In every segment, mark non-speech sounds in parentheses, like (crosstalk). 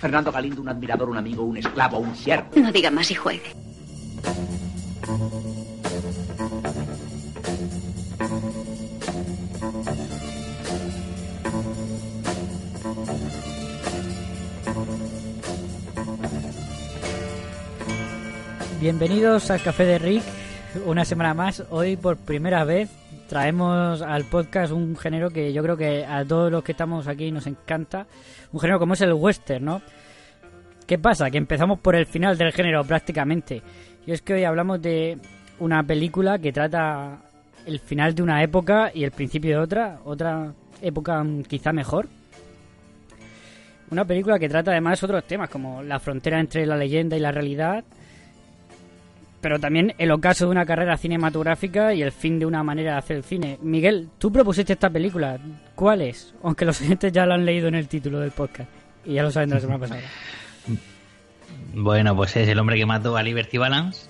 Fernando Galindo, un admirador, un amigo, un esclavo, un siervo. No diga más y juegue. Bienvenidos al Café de Rick, una semana más. Hoy por primera vez traemos al podcast un género que yo creo que a todos los que estamos aquí nos encanta, un género como es el western, ¿no? ¿Qué pasa? Que empezamos por el final del género prácticamente. Y es que hoy hablamos de una película que trata el final de una época y el principio de otra, otra época mm, quizá mejor. Una película que trata además otros temas como la frontera entre la leyenda y la realidad, pero también el ocaso de una carrera cinematográfica y el fin de una manera de hacer el cine. Miguel, tú propusiste esta película. ¿Cuál es? Aunque los oyentes ya lo han leído en el título del podcast. Y ya lo saben de la semana (laughs) pasada. Bueno, pues es el hombre que mató a Liberty Balance.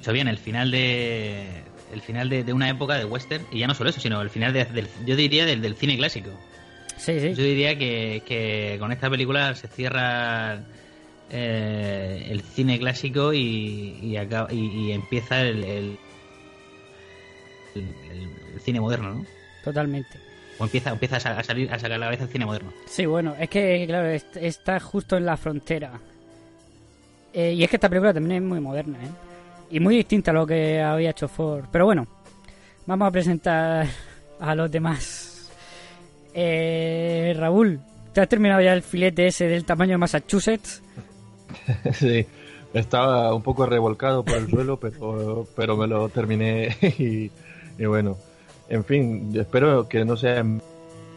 Eso bien, el final de el final de, de una época de western y ya no solo eso, sino el final de, del, yo diría del, del cine clásico. Sí, sí. Yo diría que, que con esta película se cierra eh, el cine clásico y, y, acaba- y- y empieza el, el, el- el cine moderno, ¿no? Totalmente. O empieza, empieza a, sa- a salir a sacar la vez el cine moderno. Sí, bueno, es que, claro, est- está justo en la frontera. Eh, y es que esta película también es muy moderna, ¿eh? Y muy distinta a lo que había hecho Ford. Pero bueno, vamos a presentar (laughs) a los demás. Eh, Raúl, ¿te has terminado ya el filete ese del tamaño de Massachusetts? (laughs) Sí, estaba un poco revolcado por el suelo, pero, pero me lo terminé (laughs) y, y bueno, en fin, espero que no sea en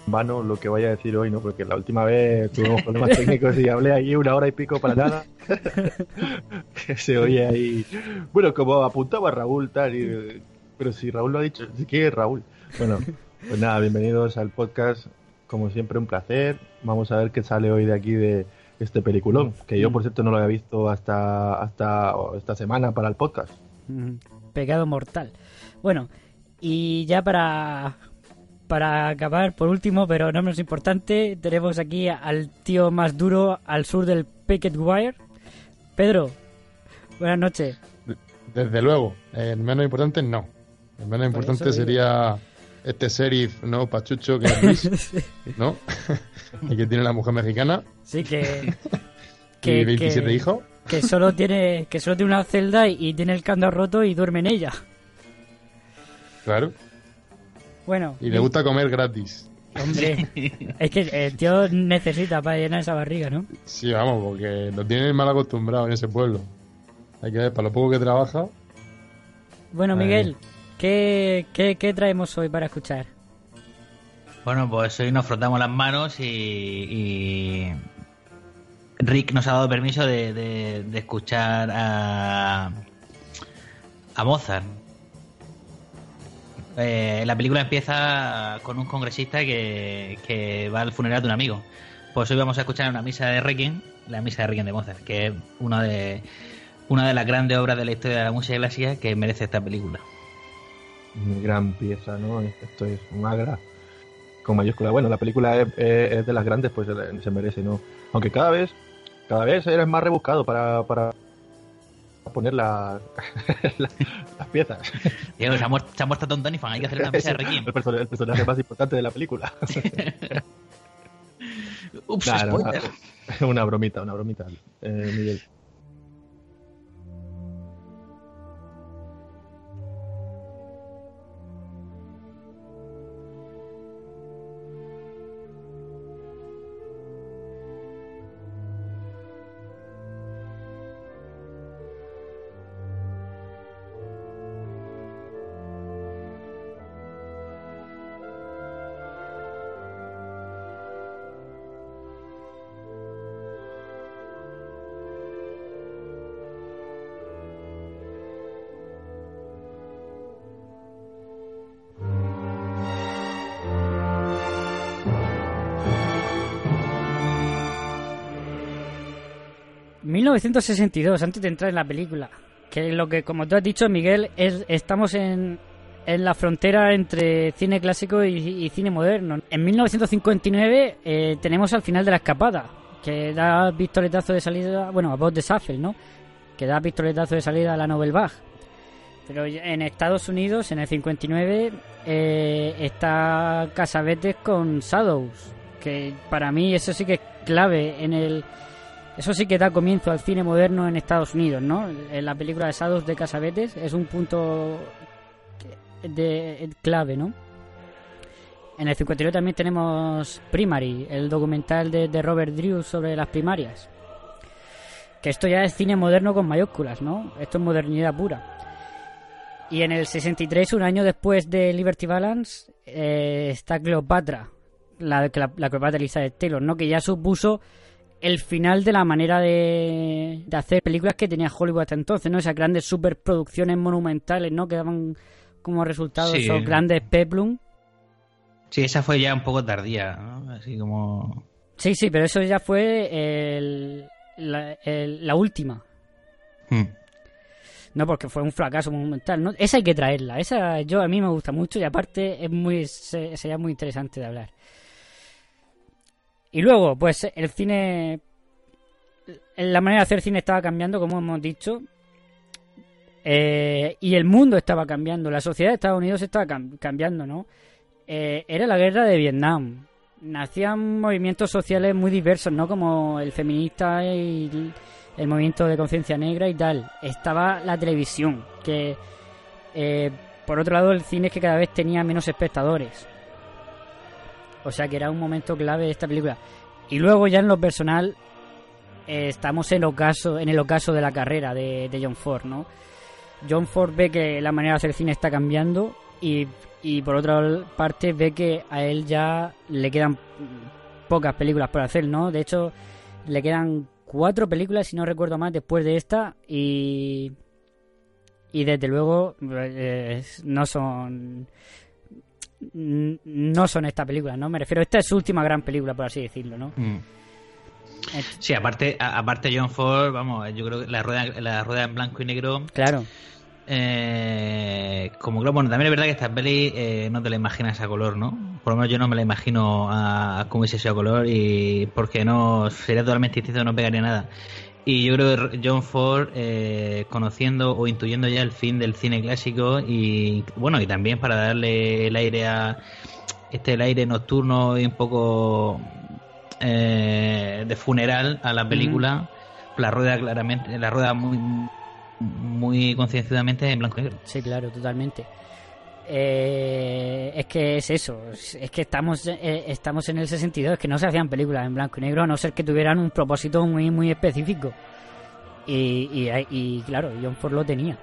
vano lo que vaya a decir hoy, ¿no? Porque la última vez tuvimos problemas (laughs) técnicos y hablé ahí una hora y pico para nada. que se oye ahí. Bueno, como apuntaba Raúl, tal, y- pero si Raúl lo ha dicho, si quiere Raúl. Bueno, pues nada, bienvenidos al podcast. Como siempre, un placer. Vamos a ver qué sale hoy de aquí de este peliculón, que yo, por cierto, no lo había visto hasta, hasta esta semana para el podcast. Mm, Pecado mortal. Bueno, y ya para, para acabar, por último, pero no menos importante, tenemos aquí al tío más duro al sur del Picket Wire. Pedro, buenas noches. Desde luego, el menos importante no. El menos Por importante digo. Este sheriff, ¿no? Pachucho, que es Luis, (laughs) ¿no? (laughs) y que tiene la mujer mexicana Sí, que, (laughs) y 27 que- hijos. que solo tiene que solo tiene una celda y, y tiene el candado roto y duerme en ella. Claro. Bueno, Y le gusta comer gratis. hombre, es que el tío necesita para llenar esa barriga, ¿no? Sí, vamos, porque lo tienen mal acostumbrado en ese pueblo. Hay que ver, para lo poco que trabaja, Bueno, Ay. Miguel, ¿qué, qué, qué traemos hoy para escuchar? Bueno, pues hoy nos frotamos las manos y, Rick nos ha dado permiso de, de- de escuchar a, a Mozart. Eh, la película empieza con un congresista que, que va al funeral de un amigo. Pues hoy vamos a escuchar una misa de Requiem, la misa de Requiem de Mozart, que es una de, una de las grandes obras de la historia de la música clásica que merece esta película. Una gran pieza, ¿no? Esto es un agra con mayúscula. Bueno, la película es, es- es de las grandes, pues se- merece, ¿no? Aunque cada vez, cada vez eres más rebuscado para, para poner la- (laughs) la- las piezas. (laughs) Diego, se ha muerto, se ha muerto Tom hay que hacer una misa de Requiem. el, person- el personaje más importante de la película. (laughs) Ups, Nah, no, spoiler. una, una bromita, una bromita, eh, Miguel. 1962, antes de entrar en la película, que lo que, como tú has dicho, Miguel, es, estamos en, en la frontera entre cine clásico y, cine moderno. En 1959 eh, tenemos al final de la escapada, que da pistoletazo de salida, bueno, a voz de Safel, ¿no? Que da pistoletazo de salida a la Nobel Bach. Pero en Estados Unidos, en el 59, eh, está Casabetes con Shadows, que para mí eso sí que es clave en el... Eso sí que da comienzo al cine moderno en Estados Unidos, ¿no? En la película de Shadows de Casabetes es un punto de clave, ¿no? En el 59 también tenemos Primary, el documental de, Robert Drew sobre las primarias. Que esto ya es cine moderno con mayúsculas, ¿no? Esto es modernidad pura. Y en el 63, un año después de Liberty Balance, eh, está Cleopatra, la, la, la Cleopatra Elizabeth Taylor, ¿no? Que ya supuso el final de la manera de, de hacer películas que tenía Hollywood hasta entonces, ¿no? Esas grandes superproducciones monumentales, ¿no? Que daban como resultado esos grandes peplum. Sí, esa fue ya un poco tardía, ¿no? Así como... Sí, sí, pero eso ya fue el, la, última. Hmm. No, porque fue un fracaso monumental. ¿no? Esa hay que traerla. Esa yo a mí me gusta mucho y aparte es muy sería muy interesante de hablar. Y luego, pues el cine... La manera de hacer cine estaba cambiando, como hemos dicho. Eh, y el mundo estaba cambiando, la sociedad de Estados Unidos estaba cambiando, ¿no? Eh, era la guerra de Vietnam. Nacían movimientos sociales muy diversos, ¿no? Como el feminista y el, movimiento de conciencia negra y tal. Estaba la televisión, que eh, por otro lado el cine es que cada vez tenía menos espectadores. O sea que era un momento clave de esta película. Y luego ya en lo personal estamos en, ocaso, en el ocaso de la carrera de, John Ford, ¿no? John Ford ve que la manera de hacer cine está cambiando y, por otra parte ve que a él ya le quedan pocas películas por hacer, ¿no? De hecho, le quedan cuatro películas, si no recuerdo más, después de esta y... Y desde luego eh, no son no son esta película, ¿no? Me refiero, esta es su última gran película, por así decirlo, ¿no? Mm. Sí, aparte, aparte John Ford, vamos, yo creo que la rueda, la rueda en blanco y negro. Claro. Eh, como que, bueno, también es verdad que esta peli eh, no te la imaginas a color, ¿no? Por lo menos yo no me la imagino a, cómo hubiese sido a color y porque no sería totalmente distinto, no pegaría nada. Y yo creo que John Ford, eh, conociendo o intuyendo ya el fin del cine clásico y, bueno, y también para darle el aire a este el aire nocturno y un poco eh, de funeral a la película, la rueda claramente, la rueda muy muy concienciadamente en blanco y negro. Sí, claro, totalmente. Eh, es que es eso, es que estamos eh, estamos en el 62, es que no se hacían películas en blanco y negro a no ser que tuvieran un propósito muy muy específico. Y, y, claro, John Ford lo tenía.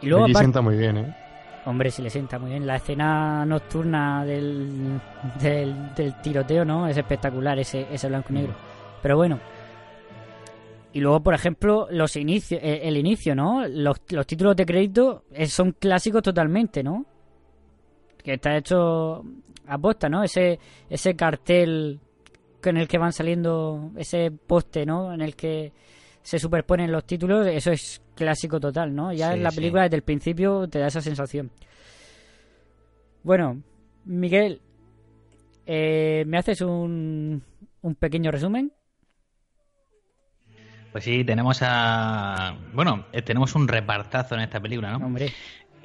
Y luego sienta muy bien, ¿eh? Hombre, si le sienta muy bien. La escena nocturna del, del, tiroteo, ¿no? Es espectacular ese, ese blanco y negro. Pero bueno. Y luego, por ejemplo, los inicios, eh, el inicio, ¿no? Los, los títulos de crédito eh, son clásicos totalmente, ¿no? Que está hecho a posta, ¿no? Ese, ese cartel en el que van saliendo, ese poste, ¿no? En el que se superponen los títulos, eso es clásico total, ¿no? Ya en la película desde el principio te da esa sensación. Bueno, Miguel, eh, ¿me haces un, un pequeño resumen? Pues sí, tenemos a. Bueno, eh, tenemos un repartazo en esta película, ¿no? Hombre.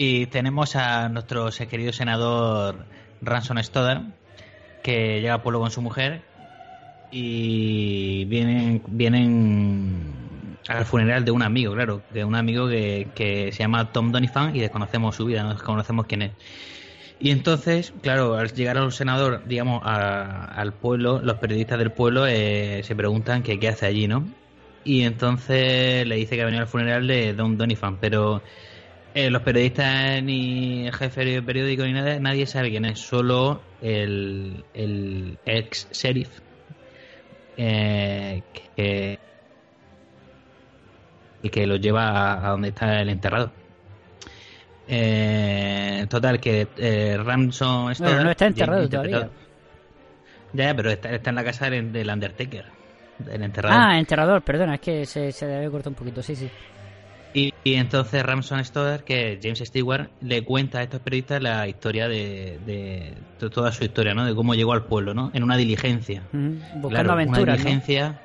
Y tenemos a nuestro querido senador Ransom Stoddard, que llega a pueblo con su mujer. Y vienen, vienen al funeral de un amigo, claro, de un amigo que, que se llama Tom Doniphan y desconocemos su vida, no desconocemos quién es. Y entonces, claro, al llegar al senador, digamos, al pueblo, los periodistas del pueblo eh, se preguntan que qué hace allí, ¿no? Y entonces le dice que ha venido al funeral de Don Doniphan, pero eh, los periodistas ni jefe de periódico ni nada, nadie sabe quién es, solo el, el ex sheriff eh, que y que lo lleva a, donde está el enterrado. Eh, total, que eh, Ramson no está enterrado todavía. Ya, pero está, está, en la casa del, Undertaker. el enterrador. Ah, enterrador, perdona, es que se, se debe cortar un poquito, sí, sí. Y, y entonces Ramson Stoddard, que James Stewart, le cuenta a estos periodistas la historia de, de, de toda su historia, ¿no? De cómo llegó al pueblo, ¿no? En una diligencia. Ujú, Buscando Claro, aventuras, una ¿no? diligencia,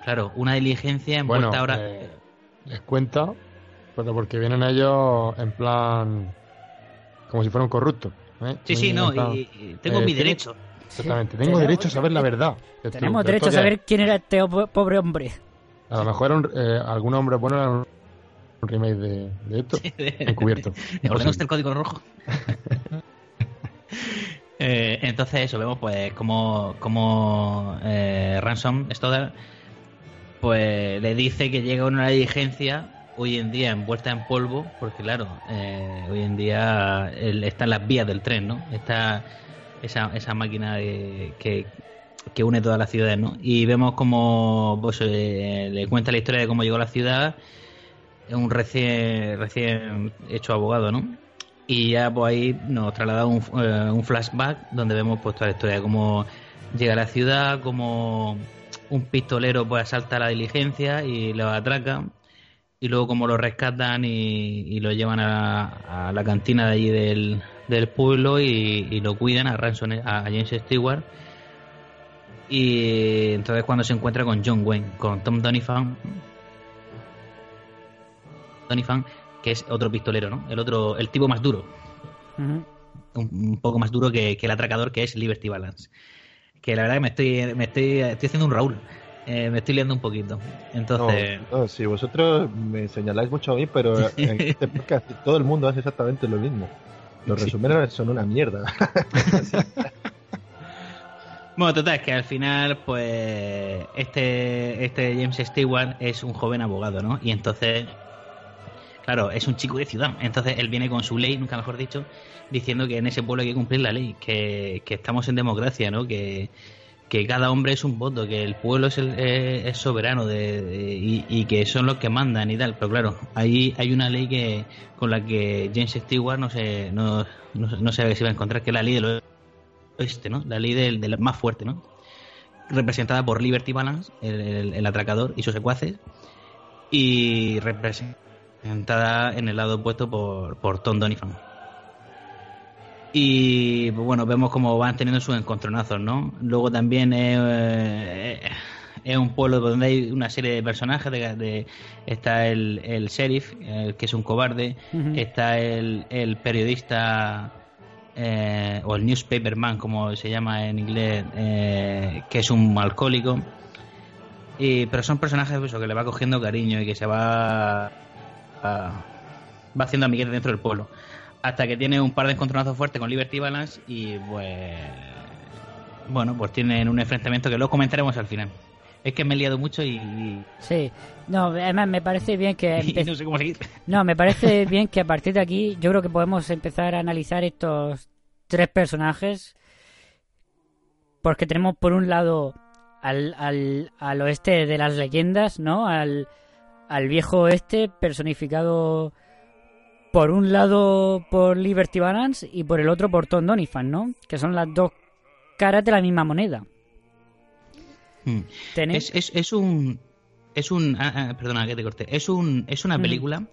claro, una diligencia Bueno, envuelta ahora. eh, les cuenta, pero porque vienen ellos en plan. como si fuera un corrupto. ¿eh? sí, sí, no, en plan, y, y tengo eh, mi derecho. Exactamente, tengo derecho a saber la verdad. Tenemos ¿Pero derecho a saber quién era este po- pobre hombre. A lo mejor era un- eh, algún hombre bueno era un un remake de, de esto. Encubierto. ¿Ordena usted el código rojo? (laughs) Eh, entonces eso, vemos pues como, como eh, Ransom Stoddard pues le dice que llega una diligencia hoy en día envuelta en polvo, porque claro, eh, hoy en día están las vías del tren, ¿no? Está esa, esa máquina de- que, que une todas las ciudades, ¿no? Y vemos como pues, eh, le cuenta la historia de cómo llegó a la ciudad, un recién, recién hecho abogado, ¿no? Y ya pues ahí nos traslada un, eh, un flashback donde vemos pues toda la historia cómo llega a la ciudad, cómo un pistolero pues asalta la diligencia y lo atraca y luego cómo lo rescatan y, lo llevan a, la cantina de allí del, del pueblo y, y lo cuidan a Ransom, a James Stewart y entonces cuando se encuentra con John Wayne, con Tom Doniphan Doniphan, que es otro pistolero, ¿no? El otro, el tipo más duro, un, un poco más duro que, que el atracador que es Liberty Balance. Que la verdad que me estoy, me estoy, estoy haciendo un Raúl. Eh, me estoy liando un poquito. Entonces, No, no, sí, vosotros me señaláis mucho a mí, pero (laughs) en este podcast todo el mundo hace exactamente lo mismo. Los Sí. resúmenes son una mierda. (laughs) bueno, total, es que al final, pues, este, este James Stewart es un joven abogado, ¿no? Y entonces, claro, es un chico de ciudad. Entonces él viene con su ley, nunca mejor dicho, diciendo que en ese pueblo hay que cumplir la ley, que, que estamos en democracia, ¿no? Que, que cada hombre es un voto, que el pueblo es, el, eh, es soberano de, y, que son los que mandan y tal. Pero claro, ahí hay una ley que con la que James Stewart no se, no, no, no sabe si va a encontrar, que es la ley del oeste, ¿no? La ley del, del más fuerte, ¿no? Representada por Liberty Balance, el, el- el atracador y sus secuaces, y representada en el lado opuesto por, por Tom Doniphan. Y pues, bueno, vemos cómo van teniendo sus encontronazos, ¿no? Luego también eh, es un pueblo donde hay una serie de personajes. De, de- está el, el sheriff, el que es un cobarde. Está el, el periodista eh, o el newspaperman, como se llama en inglés, eh, que es un alcohólico. Y, pero son personajes pues, eso, que le va cogiendo cariño y que se va, va haciendo amiguetes dentro del pueblo. Hasta que tiene un par de encontronazos fuertes con Liberty Balance y pues... Bueno, pues tienen un enfrentamiento que luego comentaremos al final. Es que me he liado mucho y, Sí, no, además me parece bien que... (laughs) empe- no sé cómo seguir. No, me parece bien que a partir de aquí yo creo que podemos empezar a analizar estos tres personajes. Porque tenemos por un lado al, al, al oeste de las leyendas, ¿no? Al, al viejo oeste personificado por un lado por Liberty Balance y por el otro por Tom Doniphan, ¿no? Que son las dos caras de la misma moneda. Mm. Es, es, es un. Es un. ah, ah, perdona que te corté. Es, un, es una Ujú. película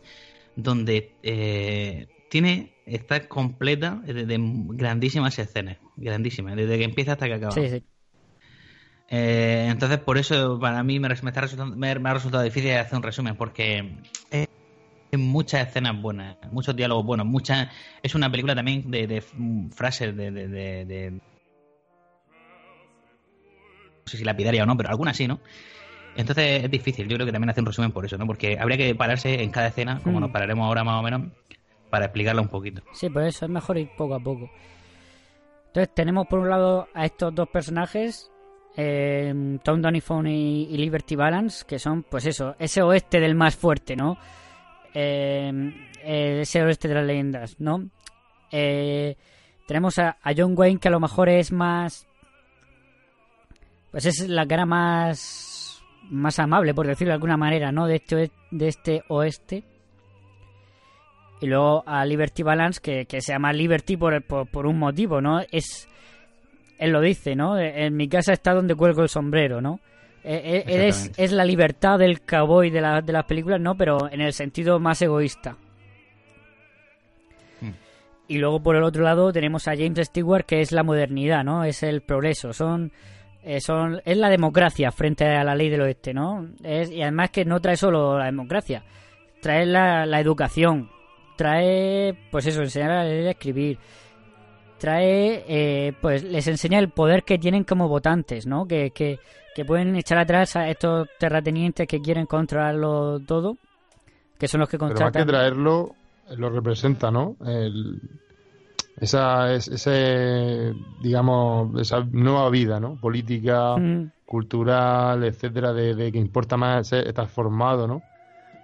donde eh, tiene. Está completa de, de grandísimas escenas. Grandísimas. Desde que empieza hasta que acaba. Sí, sí. Eh, entonces, por eso para mí me, me está resultando- me- me ha resultado difícil hacer un resumen, porque eh, hay muchas escenas buenas, muchos diálogos buenos, muchas. Es una película también de, de mm, frases de, de, de- de- no sé si lapidaria o no, pero algunas sí, ¿no? Entonces es difícil, yo creo que también hacer un resumen por eso, ¿no? Porque habría que pararse en cada escena, como Mm. nos pararemos ahora más o menos, para explicarla un poquito. Sí, por eso es mejor ir poco a poco. Entonces tenemos por un lado a estos dos personajes, eh, Tom Doniphan y, Liberty Balance, que son, pues eso, ese oeste del más fuerte, ¿no? Eh, eh, ese oeste de las leyendas, ¿no? Eh, tenemos a, John Wayne, que a lo mejor es más... Pues es la cara más... más amable, por decirlo de alguna manera, ¿no? De este, de este oeste. Y luego a Liberty Balance, que, se llama Liberty por un motivo, ¿no? Es. Él lo dice, ¿no? En mi casa está donde cuelgo el sombrero, ¿no? Eh, eh, es, es la libertad del cowboy de, la- de las películas, ¿no? Pero en el sentido más egoísta. Mm. Y luego por el otro lado tenemos a James Stewart, que es la modernidad, ¿no? Es el progreso. Son, eh, son, es la democracia frente a la ley del oeste, ¿no? Es, y además que no trae solo la democracia, trae la, la educación, trae, pues eso, enseñar a leer y a escribir, trae, eh, pues les enseña el poder que tienen como votantes, ¿no? Que, que, que pueden echar atrás a estos terratenientes que quieren controlarlo todo, que son los que Pero más contratan. que traerlo, lo representa, ¿no? El- esa, es- ese, digamos, esa nueva vida, ¿no? Política, Mm. cultural, etcétera, de, de que importa más estar formado, ¿no?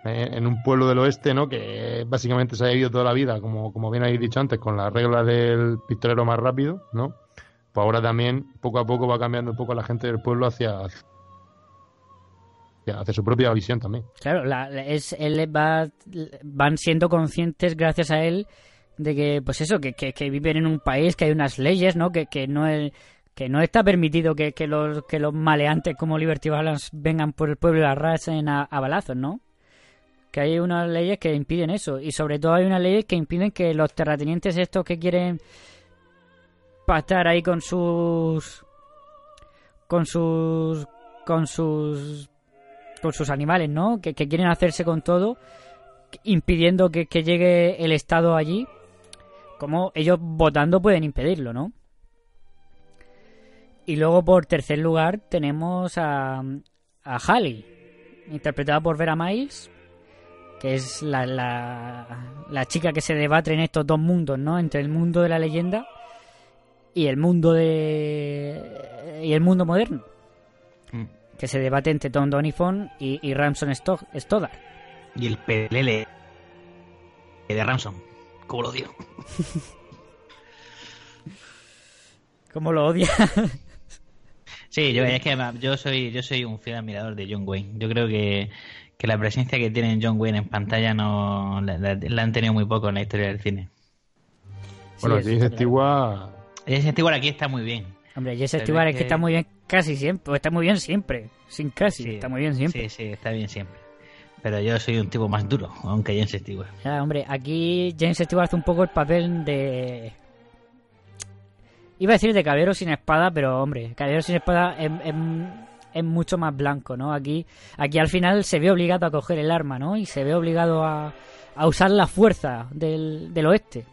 Eh, en un pueblo del oeste, ¿no? Que básicamente se ha vivido toda la vida, como, como bien habéis dicho antes, con las reglas del pistolero más rápido, ¿no? Pues ahora también, poco a poco, va cambiando un poco la gente del pueblo hacia, hacia, su propia visión también. Claro, la- la- es, él va, van siendo conscientes gracias a él de que, pues eso, que, que, viven en un país, que hay unas leyes, ¿no? Que, que no que no está permitido que, que los que los maleantes como Liberty Balance vengan por el pueblo y la arrasen a, a balazos, ¿no? Que hay unas leyes que impiden eso. Y sobre todo hay unas leyes que impiden que los terratenientes estos que quieren pactar ahí con sus... con sus... con sus con sus animales, ¿no? Que, que quieren hacerse con todo, impidiendo que, que llegue el Estado allí. Como ellos votando pueden impedirlo, ¿no? Y luego por tercer lugar tenemos a, a Halley, interpretada por Vera Miles, que es la, la, la chica que se debate en estos dos mundos, ¿no? Entre el mundo de la leyenda y el mundo de y el mundo moderno Mm. que se debate entre Tom Donifon y, y Ramson Sto- Stoddard. Y el pelele de Ramson. Como lo odio. (laughs) ¿Cómo lo odia? Sí, yo, es que yo soy yo soy un fiel admirador de John Wayne. Yo creo que, que la presencia que tiene John Wayne en pantalla no la, la- la han tenido muy poco en la historia del cine. Bueno, está claro. Stewart Ese Stewart aquí está muy bien. Hombre, Jesse Se Stewart es que que- está muy bien casi siempre. o Está muy bien siempre. Sin casi. Sí, está muy bien siempre. Sí, sí, está bien siempre. Pero yo soy un tipo más duro, aunque James Stewart. Ya, hombre, aquí James Stewart hace un poco el papel de. Iba a decir de caballero sin espada, pero hombre, caballero sin espada es, es- es mucho más blanco, ¿no? Aquí, aquí al final se ve obligado a coger el arma, ¿no? Y se ve obligado a, a usar la fuerza del, del oeste.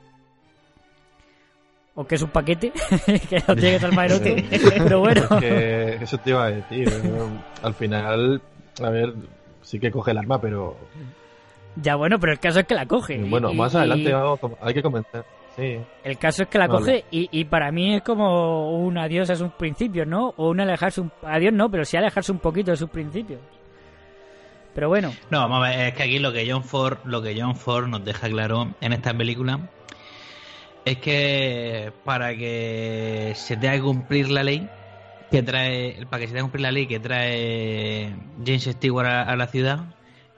O que es un paquete, (laughs) que no tiene que ser maerote, (laughs) pero bueno. Que eso te iba a decir. ¿no? Al final, a ver, sí que coge el arma, pero Ya bueno, pero el caso es que la coge. y- bueno, y- más y- adelante vamos a- hay que comentar. Sí. El caso es que la Vale. coge y, y para mí es como un adiós a sus principios, ¿no? O un alejarse un... Adiós no, pero sí alejarse un poquito de sus principios. Pero bueno, No, vamos a ver, es que aquí lo que John Ford, lo que John Ford nos deja claro en esta película es que para que se tenga que cumplir la ley que trae, para que se tenga que cumplir la ley que trae James Stewart a, a la ciudad,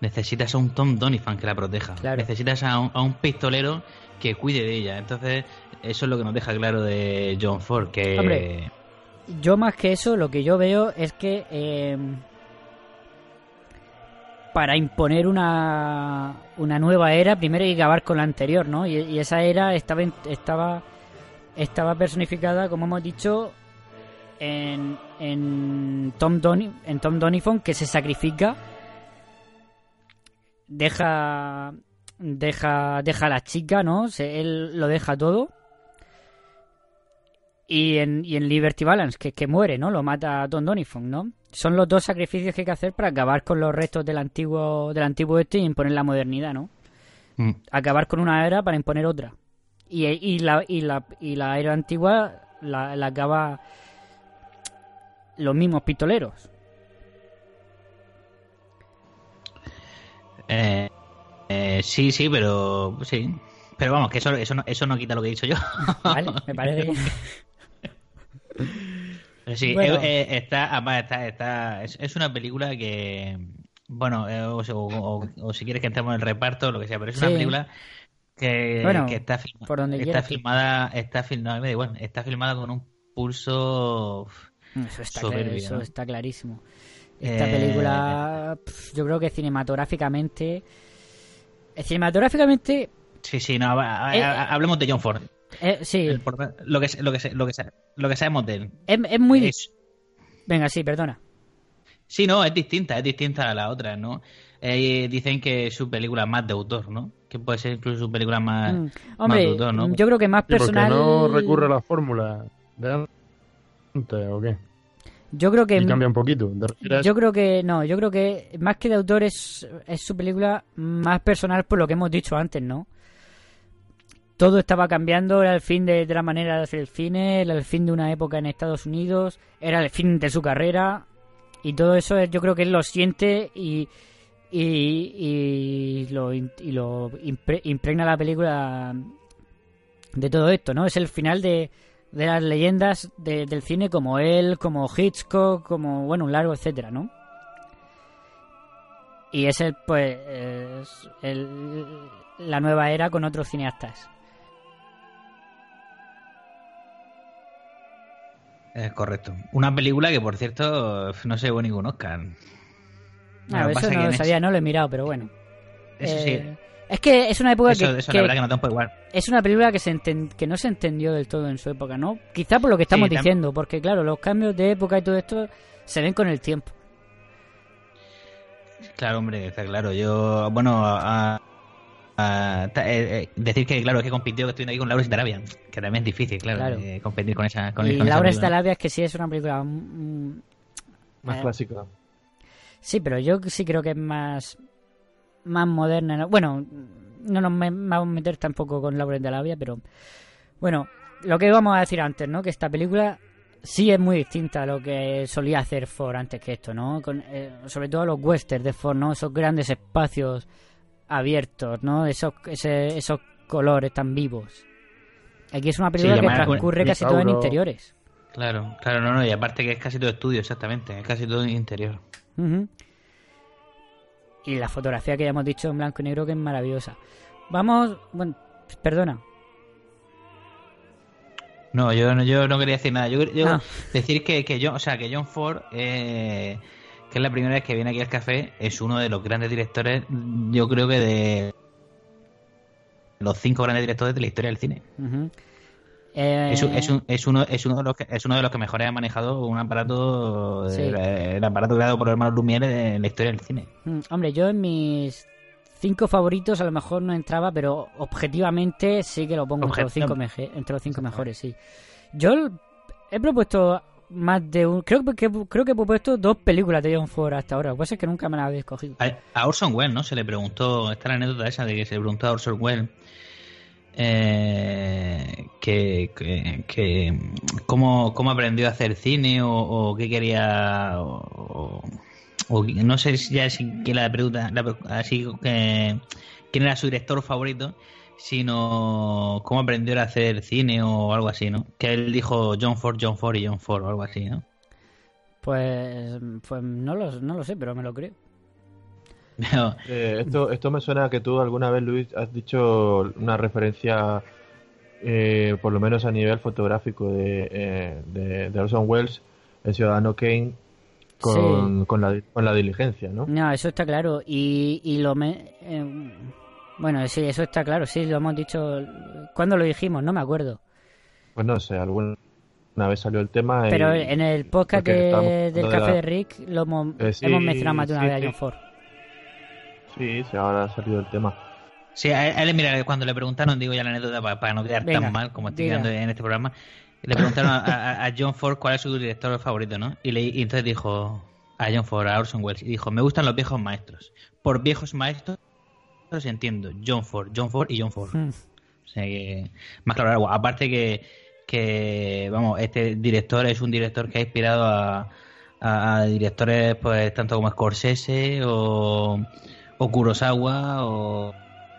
necesitas a un Tom Doniphan que la proteja. Claro. Necesitas a un, a un pistolero que cuide de ella. Entonces, eso es lo que nos deja claro de John Ford, que yo más que eso, lo que yo veo es que eh, para imponer una, una nueva era, primero hay que acabar con la anterior, ¿no? Y, esa era estaba, estaba, estaba personificada, como hemos dicho, en, en, Tom, Doni, en Tom Donifon, que se sacrifica, deja, deja, deja a la chica, ¿no? Se- él lo deja todo. Y en, y en Liberty Balance, que, que muere, ¿no? Lo mata a Tom Donifon, ¿no? Son los dos sacrificios que hay que hacer para acabar con los restos del antiguo, del antiguo este y imponer la modernidad, ¿no? Mm. Acabar con una era para imponer otra. Y, y, la, y, la, y la era antigua la, la acaba los mismos pistoleros. Eh, eh, sí, sí, pero sí. Pero vamos, que eso, eso, no, eso no quita lo que he dicho yo. Vale, me parece (laughs) bien. Sí, Bueno. eh, eh, está, además está, está, es, es una película que, bueno, eh, o, o- o- o si quieres que entremos en el reparto, lo que sea, pero es una película que, Bueno, que está, filma- por donde está filmada, está filmada, no, me da igual, está filmada con un pulso uf, Eso está, claro, soberbio, eso ¿no? está clarísimo. Esta Eh, película, yo creo que cinematográficamente... eh, Cinematográficamente, Sí, sí, no, Eh, ha- hablemos de John Ford. eh, sí, El lo, que, lo, que, lo, que, lo que sabemos de él. es, es muy... Es- Venga, sí, perdona. sí, no, es distinta, es distinta a la otra, ¿no? Eh, dicen que su película es más de autor, ¿no? Que puede ser incluso su película más, Mm, más de autor, ¿no? yo creo que más ¿Y por qué personal... no recurre a la fórmula de antes o qué? Yo creo que... Y cambia un poquito. Yo creo que no, yo creo que más que de autor es, es su película más personal por lo que hemos dicho antes, ¿no? Todo estaba cambiando, era el fin de, de la manera de hacer el cine, era el fin de una época en Estados Unidos, era el fin de su carrera y todo eso es- yo creo que él lo siente y, y, y lo, y lo impre- impregna la película de todo esto, ¿no? Es el final de, de las leyendas de- del cine como él, como Hitchcock, como, bueno, un largo, etcétera, ¿no? Y es el, pues, es el- la nueva era con otros cineastas. Es correcto. Una película que, por cierto, no se llevó ningún Oscar. Ah, Lo que eso no lo sabía, no lo he mirado, pero bueno. Eso Eh, sí. Es que es una época Eso, que, eso que- la verdad que no tampoco igual. es una película que se enten- que no se entendió del todo en su época, ¿no? Quizá por lo que estamos Sí, diciendo, porque claro, los cambios de época y todo esto se ven con el tiempo. Claro, hombre, está claro. Yo, bueno, a- a- ta- eh, eh, decir que, claro, es que compitió que estoy aquí con Lawrence de Arabia, que también es difícil, claro, Claro. eh, competir con esa. Con, y con Laura es que sí es una película mm, Más Eh, clásica. Sí, pero yo sí creo que es más más moderna. ¿no? Bueno, no nos vamos a meter tampoco con Lauren de Lavia, pero bueno, lo que íbamos a decir antes, ¿no? Que esta película sí es muy distinta a lo que solía hacer Ford antes que esto, ¿no? Con, eh, sobre todo los westerns de Ford, ¿no? Esos grandes espacios abiertos, ¿no? Esos, ese- esos colores tan vivos. Aquí es una película que transcurre casi todo en interiores. Claro, claro, no, no, y aparte que es casi todo estudio, exactamente, es casi todo interior. Ujú. Y la fotografía que ya hemos dicho en blanco y negro que es maravillosa. Vamos, bueno, perdona. No, yo, no- yo no quería decir nada. Yo, yo Ah. decir que, que John, o sea, que John Ford, eh, que es la primera vez que viene aquí al café, es uno de los grandes directores, yo creo que de los cinco grandes directores de la historia del cine. Ujú. Eh, Es, es, un- es uno, es, uno de los que, es uno de los que mejores ha manejado un aparato, Sí. el, el aparato creado por los hermanos Lumière en la historia del cine. mm, hombre, yo en mis cinco favoritos a lo mejor no entraba, pero objetivamente sí que lo pongo entre los cinco, meje- entre los cinco mejores, sí. Yo he propuesto más de un... Creo que, creo que he propuesto dos películas de John Ford hasta ahora. Lo que pasa es que nunca me las habéis escogido. A, a Orson Welles, ¿no? Se le preguntó, está la anécdota esa de que se le preguntó a Orson Welles eh, que, que, que cómo, cómo aprendió a hacer cine o, qué quería o, no sé si ya si que la pregunta la así que quién era su director favorito sino cómo aprendió a hacer cine o algo así, ¿no? Que él dijo John Ford, John Ford y John Ford o algo así, ¿no? Pues, pues no, lo, no lo sé, pero me lo creo. Pero, Eh, esto, esto me suena a que tú alguna vez, Luis, has dicho una referencia, eh, por lo menos a nivel fotográfico, de, eh, de, de Orson Welles, el ciudadano Kane, con, Sí. con, la, con la diligencia, ¿no? No, eso está claro. Y, y lo me... eh, bueno, sí, eso está claro. Sí, lo hemos dicho. ¿Cuándo lo dijimos? No me acuerdo. Pues no sé, alguna vez salió el tema. y- Pero en el podcast de- del de Café la- de Rick lo hemos, Eh, sí, hemos mencionado más de una sí, vez a. John Ford. Sí, sí, ahora ha salido el tema. Sí, a él, mira, cuando le preguntaron, digo ya la anécdota para, para no quedar Venga, tan mal como estoy diga. quedando en este programa, le preguntaron a, John Ford cuál es su director favorito, ¿no? Y, le, y entonces dijo a John Ford, a Orson Welles, y dijo, me gustan los viejos maestros. Por viejos maestros entiendo John Ford, John Ford y John Ford. Mm. O sea que, más claro, algo. aparte que, que, vamos, este director es un director que ha inspirado a, a- a directores, pues, tanto como Scorsese o, o Kurosawa o...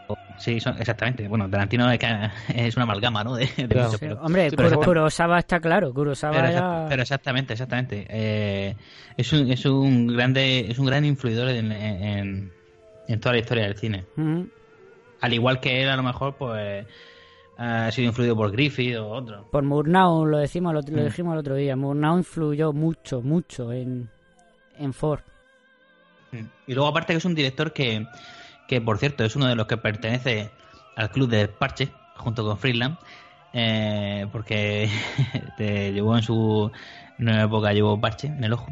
o- Sí, son, exactamente. Bueno, Tarantino es, es una amalgama, ¿no? De, de Claro. pero- hombre, Sí, pero- Kurosawa está claro. Kurosawa pero, era... pero exactamente, exactamente. Eh, es, un, es un grande, es un gran influidor en, en, en toda la historia del cine. Mm. Al igual que él, a lo mejor, pues ha sido influido por Griffith o otro. Por Murnau, lo, decimos, lo, lo Mm. dijimos el otro día. Murnau influyó mucho, mucho en, en Ford. Y luego aparte que es un director que, que por cierto, es uno de los que pertenece al club de Parche, junto con Freeland, eh, porque (laughs) te llevó en su nueva época, llevó Parche en el ojo.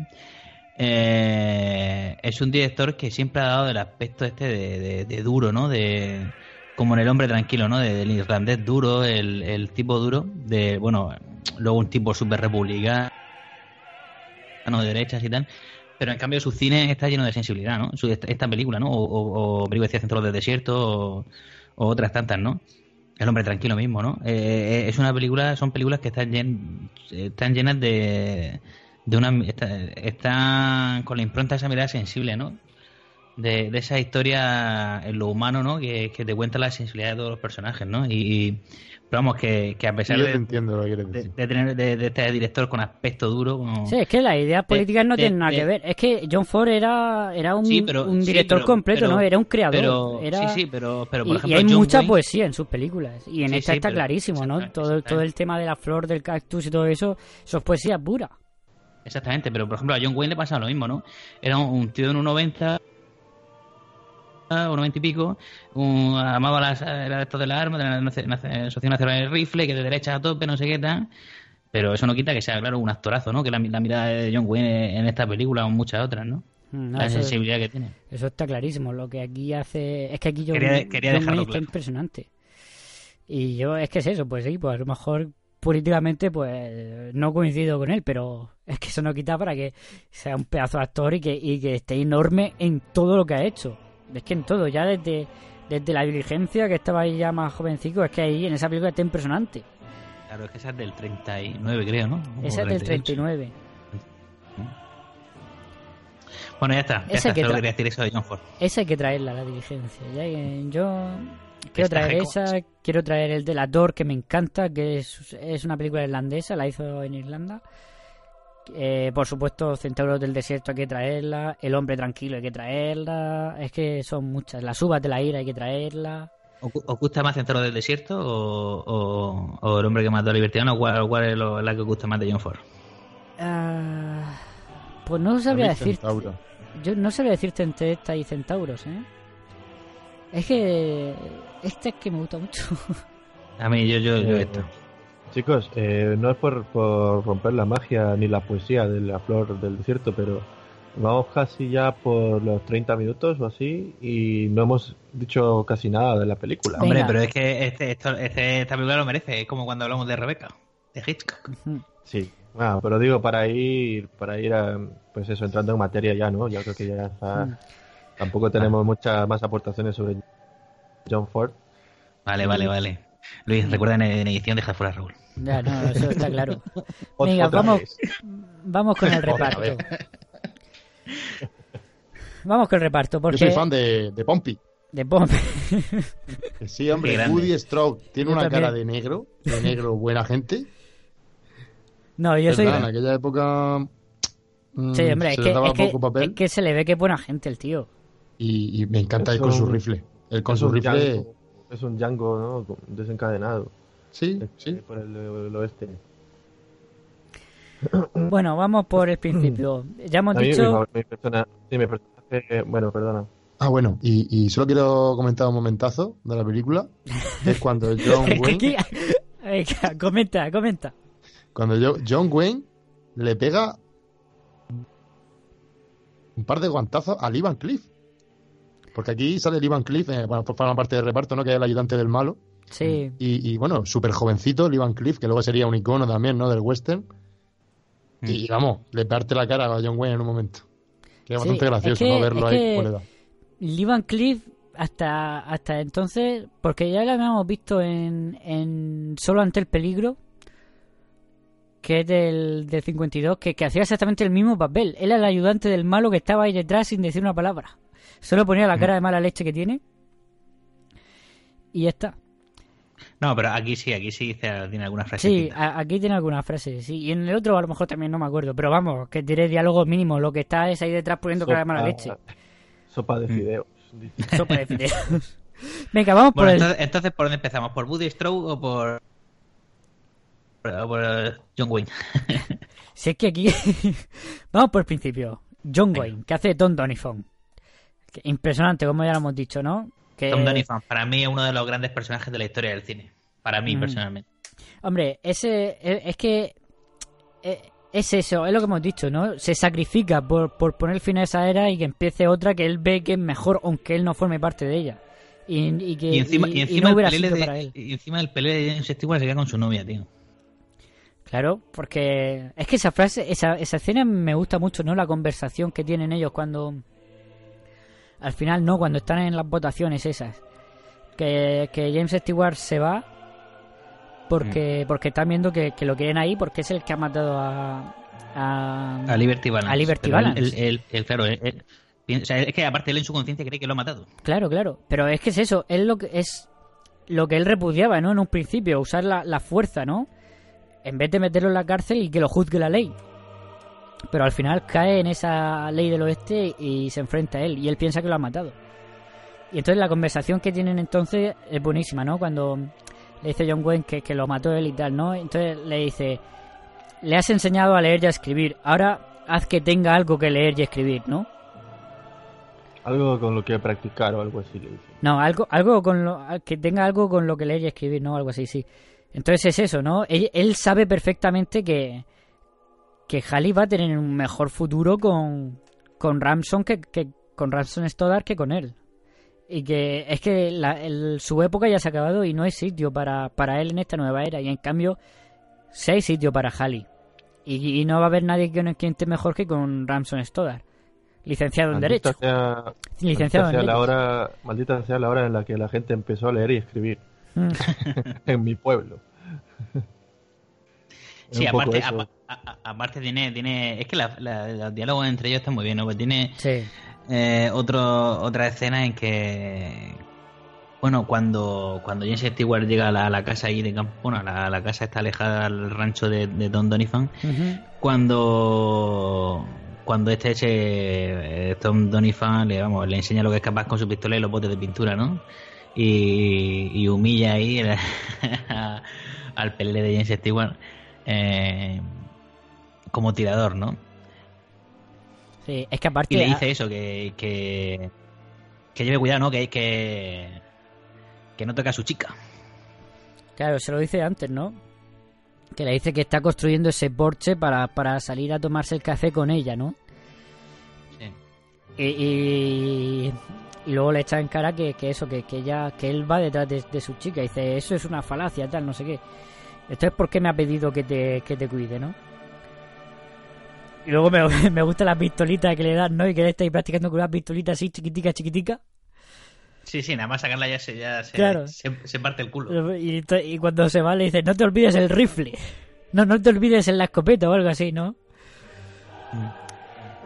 Eh, es un director que siempre ha dado el aspecto este de, duro, ¿no? De como en el hombre tranquilo, ¿no? De- del irlandés duro, el, el tipo duro, de bueno, luego un tipo súper republicano de derechas y tal. Pero en cambio su cine está lleno de sensibilidad, ¿no? Esta, película, ¿no? O, o, o Centros del Desierto o, otras tantas, ¿no? El hombre tranquilo mismo, ¿no? Eh, eh, es una película, son películas que están, llen- están llenas de, de una... está- están con la impronta de esa mirada sensible, ¿no? De, de esa historia en lo humano, ¿no? Que, que te cuenta la sensibilidad de todos los personajes, ¿no? Y, vamos, que, que a pesar de, entiendo lo que quieres de, de tener de, de este director con aspecto duro, como- Sí, es que las ideas políticas no de- tienen nada de- que ver. Es que John Ford era, era un, Sí, pero- un sí, director pero- completo, pero- ¿no? Era un creador. pero- era... sí, sí, pero- pero, por y, y ejemplo, hay John mucha Wayne- poesía en sus películas. Y en Sí, esta sí, está pero- clarísimo, ¿no? Todo, todo el tema de la flor, del cactus y todo eso, eso es poesía pura. Exactamente, pero por ejemplo a John Wayne le pasa lo mismo, ¿no? Era un, un tío de un 90 o 90 y pico, un, amaba las, era esto de las armas, de la Asociación Nacional del Rifle, que de derecha a tope, no sé qué tal. Pero eso no quita que sea, claro, un actorazo, ¿no? Que la, la mirada de John Wayne en esta película o en muchas otras, ¿no? Mm, no, la eso- sensibilidad que tiene. Eso está clarísimo. Lo que aquí hace. Es que aquí John, Quería- quería John dejarlo Wayne está claro. impresionante. Y yo, es que es eso, pues sí, pues a lo mejor políticamente pues no coincido con él, pero es que eso no quita para que sea un pedazo de actor y que, y que esté enorme en todo lo que ha hecho. Es que en todo, ya desde, desde la diligencia que estaba ahí ya más jovencico, es que ahí en esa película está impresionante. Claro, es que esa es del 39, creo, ¿no? Esa es del 38. 39. Bueno, ya está. Ya Esa está, que solo tra- quería decir eso de John Ford. Esa hay que traerla, la diligencia. Ya que yo quiero traer esa, quiero traer el de la Dor, que me encanta, que es, es una película irlandesa, la hizo en Irlanda. Eh, por supuesto, Centauros del Desierto hay que traerla, El Hombre Tranquilo hay que traerla, es que son muchas. Las Uvas de la Ira hay que traerla. ¿Os gusta más Centro del Desierto o, o- o El hombre que mató a Libertino? ¿O cuál, cuál es lo- la que os gusta más de John Ford? Ah, pues no sabría A mí decir. Yo no sabría decirte entre esta y Centauros, ¿eh? Es que esta es que me gusta mucho. A mí, yo, yo, yo esto. Chicos, eh, no es por, por romper la magia ni la poesía de la flor del desierto, pero vamos casi ya por los 30 minutos o así y no hemos dicho casi nada de la película. Hombre, pero es que este, esto, este- esta película lo merece. Es como cuando hablamos de Rebeca, de Hitchcock. Sí, ah, pero digo, para ir, para ir a, pues eso, entrando en materia ya, ¿no? Yo creo que ya está. Mm. Tampoco tenemos muchas más aportaciones sobre John Ford. Vale, vale, vale. Luis, recuerda en, edición deja fuera a Raúl. Ya, no, eso está claro. (laughs) Venga, vamos, vez. vamos con el reparto. Vamos con el reparto, Yo porque soy fan de, de Pompey. de Pomp. Que (laughs) Sí, hombre. Woody Stroke tiene Yo una también. cara de negro, de negro buena gente. No, yo soy. En aquella época mm, Sí, hombre, es que, es, que, papel es que se le ve que es buena gente el tío. y, y me encanta ir Es con su rifle. Él con su rifle, es un Django, ¿no? Desencadenado. sí, eh, sí. Por el, el oeste. (coughs) Bueno, vamos por el principio. Ya hemos dicho. mi, mi persona, sí, mi personaje, bueno, perdona. Ah, bueno, y, y solo quiero comentar un momentazo de la película. es cuando (laughs) John Wayne, (laughs) Venga, comenta, comenta. cuando yo- John Wayne le pega un par de guantazos a Lee Van Cliff. Porque aquí sale Lee Van Cliff, eh, bueno, forma parte del reparto, ¿no? Que es el ayudante del malo. Sí. Y, y, bueno, súper jovencito, Lee Van Cliff, que luego sería un icono también, ¿no? Del western. Mm. Y vamos, le parte la cara a John Wayne en un momento. Que es Sí, bastante es gracioso, que- ¿no? Verlo es ahí que- como le da. Lee Van Cliff hasta, hasta entonces, porque ya lo habíamos visto en, en Solo ante el peligro, que es del, del 52, que, que hacía exactamente el mismo papel. Él era el ayudante del malo que estaba ahí detrás sin decir una palabra. Solo ponía la cara de mala leche que tiene. Y ya está. No, pero aquí sí, aquí sí dice, tiene alguna frase. Sí, aquí tiene algunas frases, sí. Y en el otro a lo mejor también no me acuerdo. Pero vamos, que diré diálogo mínimo. Lo que está es ahí detrás poniendo cara de mala leche. Sopa de fideos. dice. Sopa de fideos. (laughs) Venga, vamos por Bueno, el... entonces, entonces, ¿por dónde empezamos? ¿Por Woody Strode o por, o por eh, John Wayne? (laughs) Si es que aquí. (laughs) Vamos por el principio. John Wayne, que hace Tom Donifon. Impresionante, como ya lo hemos dicho, ¿no? Que, Tom Doniphan, para mí es uno de los grandes personajes de la historia del cine. Para mí, Mm. personalmente. Hombre, ese es, es que eh, es eso, es lo que hemos dicho, ¿no? Se sacrifica por, por poner fin a esa era y que empiece otra que él ve que es mejor, aunque él no forme parte de ella. Y, y que Y encima, y- encima no hubiera el pelele de, para él. y encima el pelele de James Stewart se queda con su novia, tío. Claro, porque es que esa frase, esa, esa escena me gusta mucho, ¿no? La conversación que tienen ellos cuando... Al final, no, cuando están en las votaciones esas. Que, que James Stewart se va porque, Mm. porque están viendo que, que lo quieren ahí porque es el que ha matado a... A, A Liberty Balance. A Liberty Balance. él- él, claro, o sea, es que aparte él en su conciencia cree que lo ha matado. Claro, claro. Pero es que es eso, es lo que es lo que él repudiaba, ¿no? En un principio, usar la, la fuerza, ¿no? En vez de meterlo en la cárcel y que lo juzgue la ley. Pero al final cae en esa ley del oeste y se enfrenta a él. Y él piensa que lo ha matado. Y entonces la conversación que tienen entonces es buenísima, ¿no? Cuando le dice John Wayne que, que lo mató él y tal, ¿no? Entonces le dice, le has enseñado a leer y a escribir. Ahora haz que tenga algo que leer y escribir, ¿no? Algo con lo que practicar o algo así le dice. No, algo, algo con lo, que tenga algo con lo que leer y escribir, ¿no? Algo así, sí. Entonces es eso, ¿no? Él, él sabe perfectamente que, que Halley va a tener un mejor futuro con, con Ramson que, que con Ramson Stoddard que con él. Y que es que la- el- su época ya se ha acabado y no hay sitio para, para él en esta nueva era. Y en cambio, sí hay sitio para Halley. Y, y no va a haber nadie que, que esté mejor que con Ramson Stoddard. Licenciado en Maldita Derecho. sea, Licenciado maldita en sea la hora, maldita sea la hora en la que la gente empezó a leer y escribir Mm. (laughs) en mi pueblo. Sí, aparte, a- a- aparte tiene, tiene, es que la- la- los diálogos entre ellos están muy bien, ¿no? Pues tiene Sí. eh, otro, otra escena en que, bueno, cuando, cuando James Stewart llega a la, a la casa ahí de campo, bueno, la, la casa está alejada al rancho de, de Don Doniphan, Ujú. cuando cuando este eche eh, Tom Doniphan le vamos le enseña lo que es capaz con su pistola y los botes de pintura no y, y humilla ahí (laughs) el- al pelele de James Stewart eh, como tirador no Sí, es que aparte. y le dice eso que que, que lleve cuidado no que que que no toque a su chica Claro, se lo dice antes, ¿no? Que le dice que está construyendo ese porche para, para salir a tomarse el café con ella, ¿no? Sí. Y, y, y luego le echa en cara que, que eso, que, que ella, que él va detrás de, de su chica. Y dice, eso es una falacia, tal, no sé qué. Esto es porque me ha pedido que te, que te cuide, ¿no? Y luego me, (laughs) me gusta la pistolita que le dan, ¿no? Y que él está ahí practicando con una pistolita así, chiquitica, chiquitica. sí sí nada más sacarla ya se ya se, Claro. se, se parte el culo Y, cuando se va le dice, no te olvides el rifle. No, no te olvides en la escopeta o algo así, ¿no?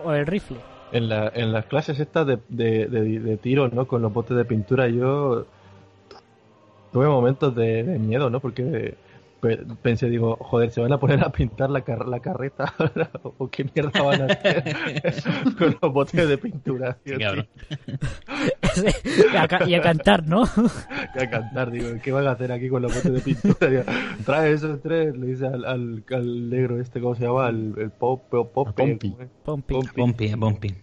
O el rifle. En, la, en las clases estas de, de, de, de tiro, ¿no? Con los botes de pintura, yo tuve momentos de, de miedo, ¿no? Porque pensé, digo, joder, se van a poner a pintar la, car- la carreta ahora, (laughs) o qué mierda van a hacer (laughs) con los botes de pintura. Sí, y, (laughs) a, ca- y a cantar, ¿no? tío, a cantar, digo, ¿qué van a hacer aquí con los botes de pintura? Digo, trae esos tres, le dice al, al, al negro este, ¿cómo se llama? El, el pop, pop, pop, Pompi. Pompi. Pompi Pompi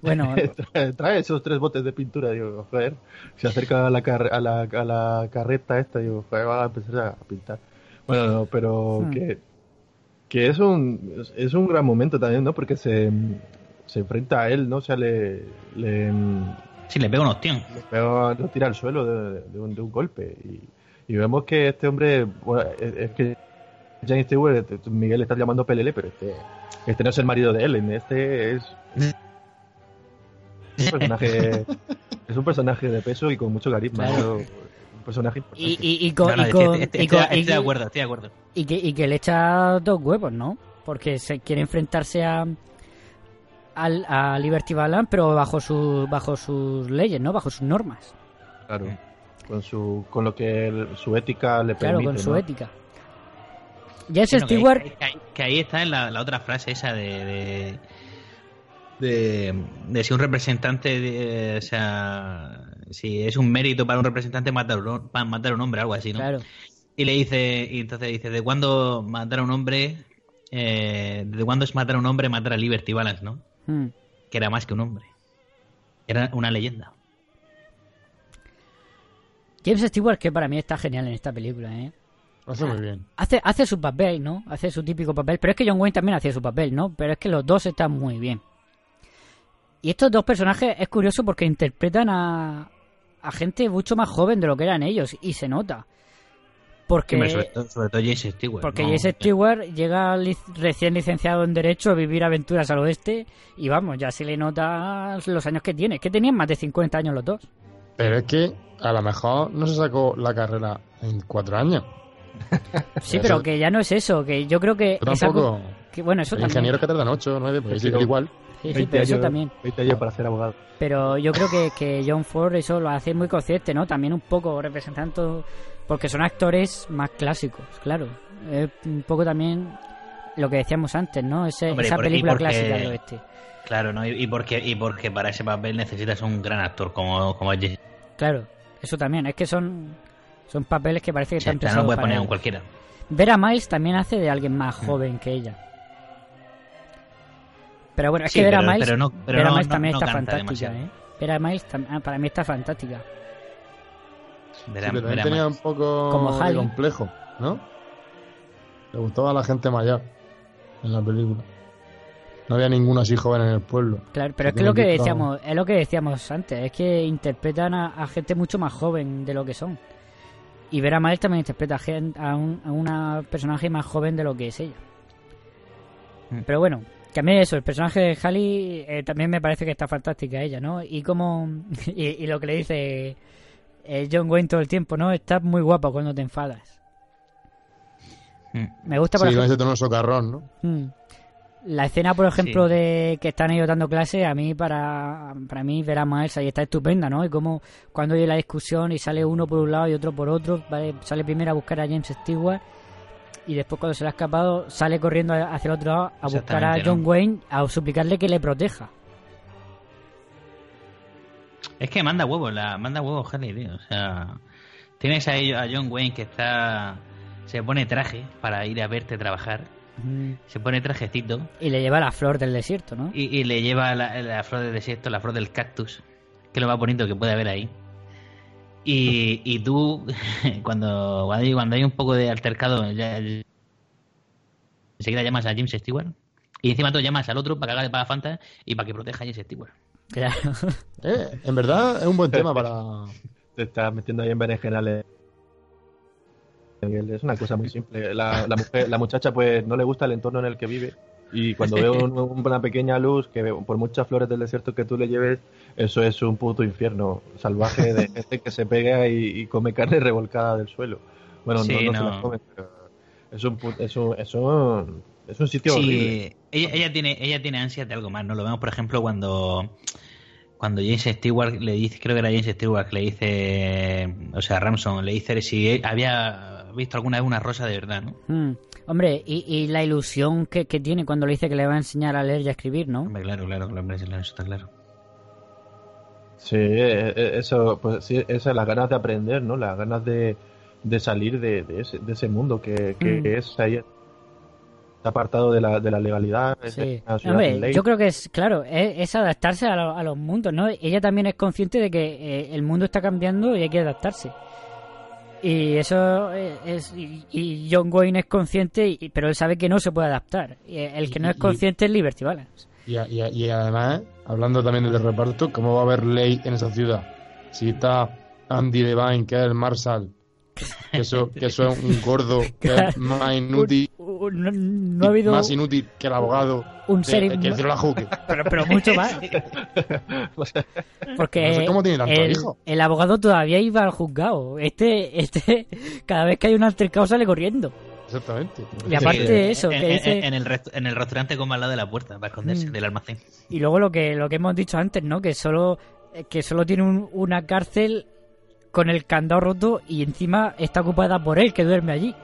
Bueno, trae, trae esos tres botes de pintura, digo, joder, se acerca a la, car- a la, a la carreta esta, digo, joder, va a empezar a pintar. Bueno, no, pero Hmm. que, que es un es un gran momento también, ¿no? Porque se, se enfrenta a él, ¿no? O sea, le, le, sí le pega un ostión le pega- lo tira al suelo de, de un, de un golpe. Y, y vemos que este hombre, bueno, es, es que James Stewart, este- Miguel está llamando Pelele, pero este, este no es el marido de Ellen, este es un personaje, (laughs) es un personaje de peso y con mucho carisma. Claro. ¿no? Personaje importante. y, y, y con, No, no, y estoy- con- estoy- y estoy- con- estoy y- de acuerdo estoy de acuerdo y que, y que le echa dos huevos, ¿no? Porque se quiere enfrentarse a al, a Liberty Balance, pero bajo sus bajo sus leyes, ¿no? Bajo sus normas. Claro. Con, su, con lo que el- su ética le Claro, permite. con su ética. Jesse Bueno, que ahí- Stewart, que, ahí- que ahí está en la, la otra frase esa de de, de, de si un representante de- o sea si es un mérito para un representante matar un, pa- matar a un hombre algo así no claro. y le dice y entonces dice de cuándo matar a un hombre eh, de cuándo es matar a un hombre matar a Liberty Balance no Mm. que era más que un hombre. Era una leyenda. James Stewart, que para mí está genial en esta película, ¿eh? Hace muy bien. Hace, hace su papel, ¿no? Hace su típico papel. Pero es que John Wayne también hacía su papel, ¿no? Pero es que los dos están muy bien. Y estos dos personajes es curioso porque interpretan a, a gente mucho más joven de lo que eran ellos. Y se nota. Porque, Hombre, sobre, todo, sobre todo Jason Stewart. porque ¿no? Jason Stewart llega lic- recién licenciado en Derecho a vivir aventuras al oeste. Y vamos, ya se le nota los años que tiene. Es que tenían más de 50 años los dos. Pero es que a lo mejor no se sacó la carrera en cuatro años. (laughs) Sí, pero que ya no es eso. Que yo creo que. Yo es algo- tampoco. que, bueno, eso Hay también. ingenieros que tardan ocho o nueve, pues sí, Pero- igual. Sí, sí, pero eso también. 20 años para ser abogado. Pero yo creo que, que John Ford eso lo hace muy consciente, ¿no? También un poco representando, porque son actores más clásicos, claro. Es un poco también lo que decíamos antes, ¿no? Ese- Hombre, esa por- película porque- clásica del oeste. Claro, ¿no? Y, y porque, y porque para ese papel necesitas un gran actor como, como es Jason. Claro, eso también. Es que son, son papeles que parece que sea, están no pensados lo puedes para poner un cualquiera. Vera Miles también hace de alguien más joven que ella. Pero bueno, es Sí, que Vera pero- Miles, pero no- pero Vera no- Miles no- también no está fantástica, demasiado. ¿eh? Vera Miles ah, para mí está fantástica. Verá- Sí, pero también verá tenía un poco Como de complejo, ¿no? Le gustaba a la gente mayor en la película. No había ninguno así joven en el pueblo. Claro, pero es que lo que decíamos, es lo que decíamos antes, es que interpretan a, a gente mucho más joven de lo que son. Y Vera Miles también interpreta a, gen- a, un, a una personaje más joven de lo que es ella. Mm. Pero bueno, que a mí eso, el personaje de Hallie eh, también me parece que está fantástica ella, ¿no? Y como (laughs) y, y lo que le dice eh, John Wayne todo el tiempo, ¿no? Estás muy guapo cuando te enfadas. Mm. Me gusta Sí, por con ejemplo, ese tono socarrón, ¿no? Mm. La escena, por ejemplo, Sí. de que están ellos dando clase, a mí, para, para mí, ver a Miles ahí está estupenda, ¿no? Y como cuando hay la discusión y sale uno por un lado y otro por otro, ¿vale? sale primero a buscar a James Stewart y después cuando se le ha escapado sale corriendo hacia el otro lado a buscar a John ¿no? Wayne a suplicarle que le proteja. Es que manda huevos, la manda huevos Harley, tío. O sea, tienes a, ello- a John Wayne que está. Se pone traje para ir a verte trabajar. Mm. Se pone trajecito Y le lleva la flor del desierto, ¿no? y, y le lleva la, la flor del desierto, la flor del cactus, que es lo más bonito que puede haber ahí. Y, y tú, (laughs) cuando, cuando hay- cuando hay un poco de altercado, ya, enseguida llamas a James Stewart. Y encima tú llamas al otro para que haga de paga Fanta y para que proteja a James Stewart. Claro. (laughs) Eh, en verdad es un buen tema para... Te estás metiendo ahí en berenjenales. Es una cosa muy simple. La, la mujer- la muchacha pues no le gusta el entorno en el que vive y cuando ve un- un- una pequeña luz, que ve- por muchas flores del desierto que tú le lleves, eso es un puto infierno salvaje de (laughs) gente que se pega y, y come carne revolcada del suelo. Bueno, Sí, no, no, se no. la come, pero es un, pu- es un, es un, es un sitio horrible. Sí, ella, ella tiene ella tiene ansias de algo más, ¿no? Lo vemos, por ejemplo, cuando cuando James Stewart le dice, creo que era James Stewart que le dice, o sea, Ramson le dice si había visto alguna vez una rosa de verdad, ¿no? Mm. Hombre, y, y la ilusión que, que tiene cuando le dice que le va a enseñar a leer y a escribir, ¿no? Hombre, claro, claro, claro, hombre, eso está claro. Sí, eh, eh, eso, pues sí, esas las ganas de aprender, ¿no? Las ganas de, de salir de, de ese, de ese mundo que, que Mm. es ahí está apartado de la, de la legalidad. Sí. Hombre, yo creo que es, claro, es, es adaptarse a, lo- a los mundos, ¿no? Ella también es consciente de que eh, el mundo está cambiando y hay que adaptarse. Y eso eh, es. Y, y John Wayne es consciente, y- pero él sabe que no se puede adaptar. Y el que no es consciente es Liberty Balance. Y, y además, hablando también del reparto, ¿cómo va a haber ley en esa ciudad? Si está Andy Devine, que es el Marshall, que eso, que eso es un gordo, (laughs) que es más inútil, Un- un- no, no ha habido más inútil que el abogado, un de- ser. que el la Juque. pero, pero mucho más. Porque No sé cómo tiene tanto el, hijo. el abogado todavía iba al juzgado. Este, este, cada vez que hay un altercado sale corriendo. Exactamente. Y aparte de eso, en, que en- dice- en el rest- en el restaurante como al lado de la puerta, para esconderse Mm. del almacén. Y luego lo que lo que hemos dicho antes, ¿no? Que solo que solo tiene un- una cárcel con el candado roto y encima está ocupada por él que duerme allí.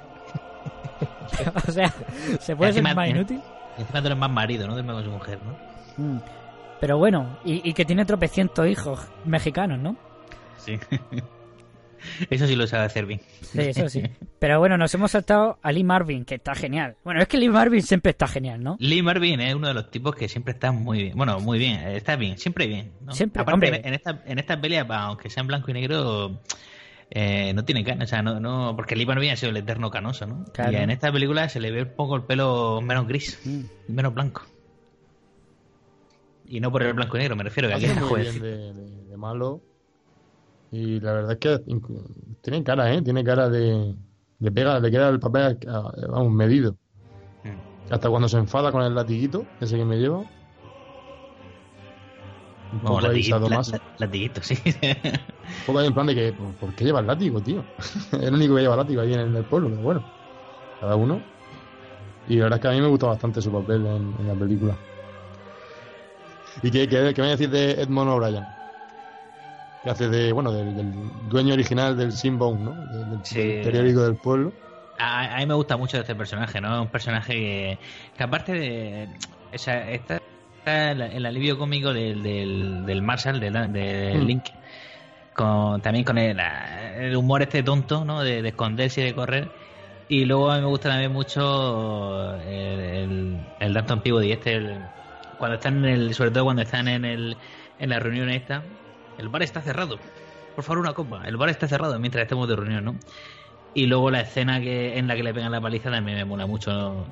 (laughs) o sea, se puede ser más en- inútil. Y encima tú eres más marido, ¿no? Duerme con su mujer, ¿no? Mm. Pero bueno, y, y que tiene tropecientos hijos mexicanos, ¿no? Sí. (laughs) Eso sí lo sabe hacer bien. Sí, eso sí. Pero bueno, nos hemos saltado a Lee Marvin, que está genial. Bueno, es que Lee Marvin siempre está genial, ¿no? Lee Marvin es uno de los tipos que siempre está muy bien. Bueno, muy bien, está bien, siempre bien. ¿no? Siempre, Aparte, hombre. en esta, en esta pelea, aunque sea en blanco y negro, eh, no tiene canas. O sea, no, no, porque Lee Marvin ha sido el eterno canoso, ¿no? Claro. Y en esta película se le ve un poco el pelo menos gris, Mm. menos blanco. Y no por el blanco y negro, me refiero que aquí es de malo. Y la verdad es que tiene cara, ¿eh? Tiene cara de. Le pega, le queda el papel, a- vamos, medido. Mm. Hasta cuando se enfada con el latiguito, ese que me lleva. Un poco ahí latiguito, la- latiguito, sí. Un poco ahí en plan de que, ¿por, por qué lleva el látigo, tío? (laughs) el único que lleva látigo ahí en el pueblo, pero bueno. Cada uno. Y la verdad es que a mí me gustó bastante su papel en, en la película. ¿Y qué, qué, qué me decís de Edmond O'Brien? Que hace de, bueno, del, del dueño original del Sinbone, ¿no? Del, del- Sí. del periódico del pueblo. A, a mí me gusta mucho este personaje, ¿no? Un personaje que, que aparte de... O sea, está, está el, el alivio cómico del, del, del Marshall, del, del Mm. Link, con, también con el, el humor este tonto, ¿no? De, de esconderse y de correr. Y luego a mí me gusta también mucho el, el, el Danton Peabody, este, el- cuando están en el, sobre todo cuando están en el, en la reunión esta, el bar está cerrado. Por favor, una copa. El bar está cerrado mientras estemos de reunión, ¿no? Y luego la escena que en la que le pegan la paliza también me mola mucho. ¿no?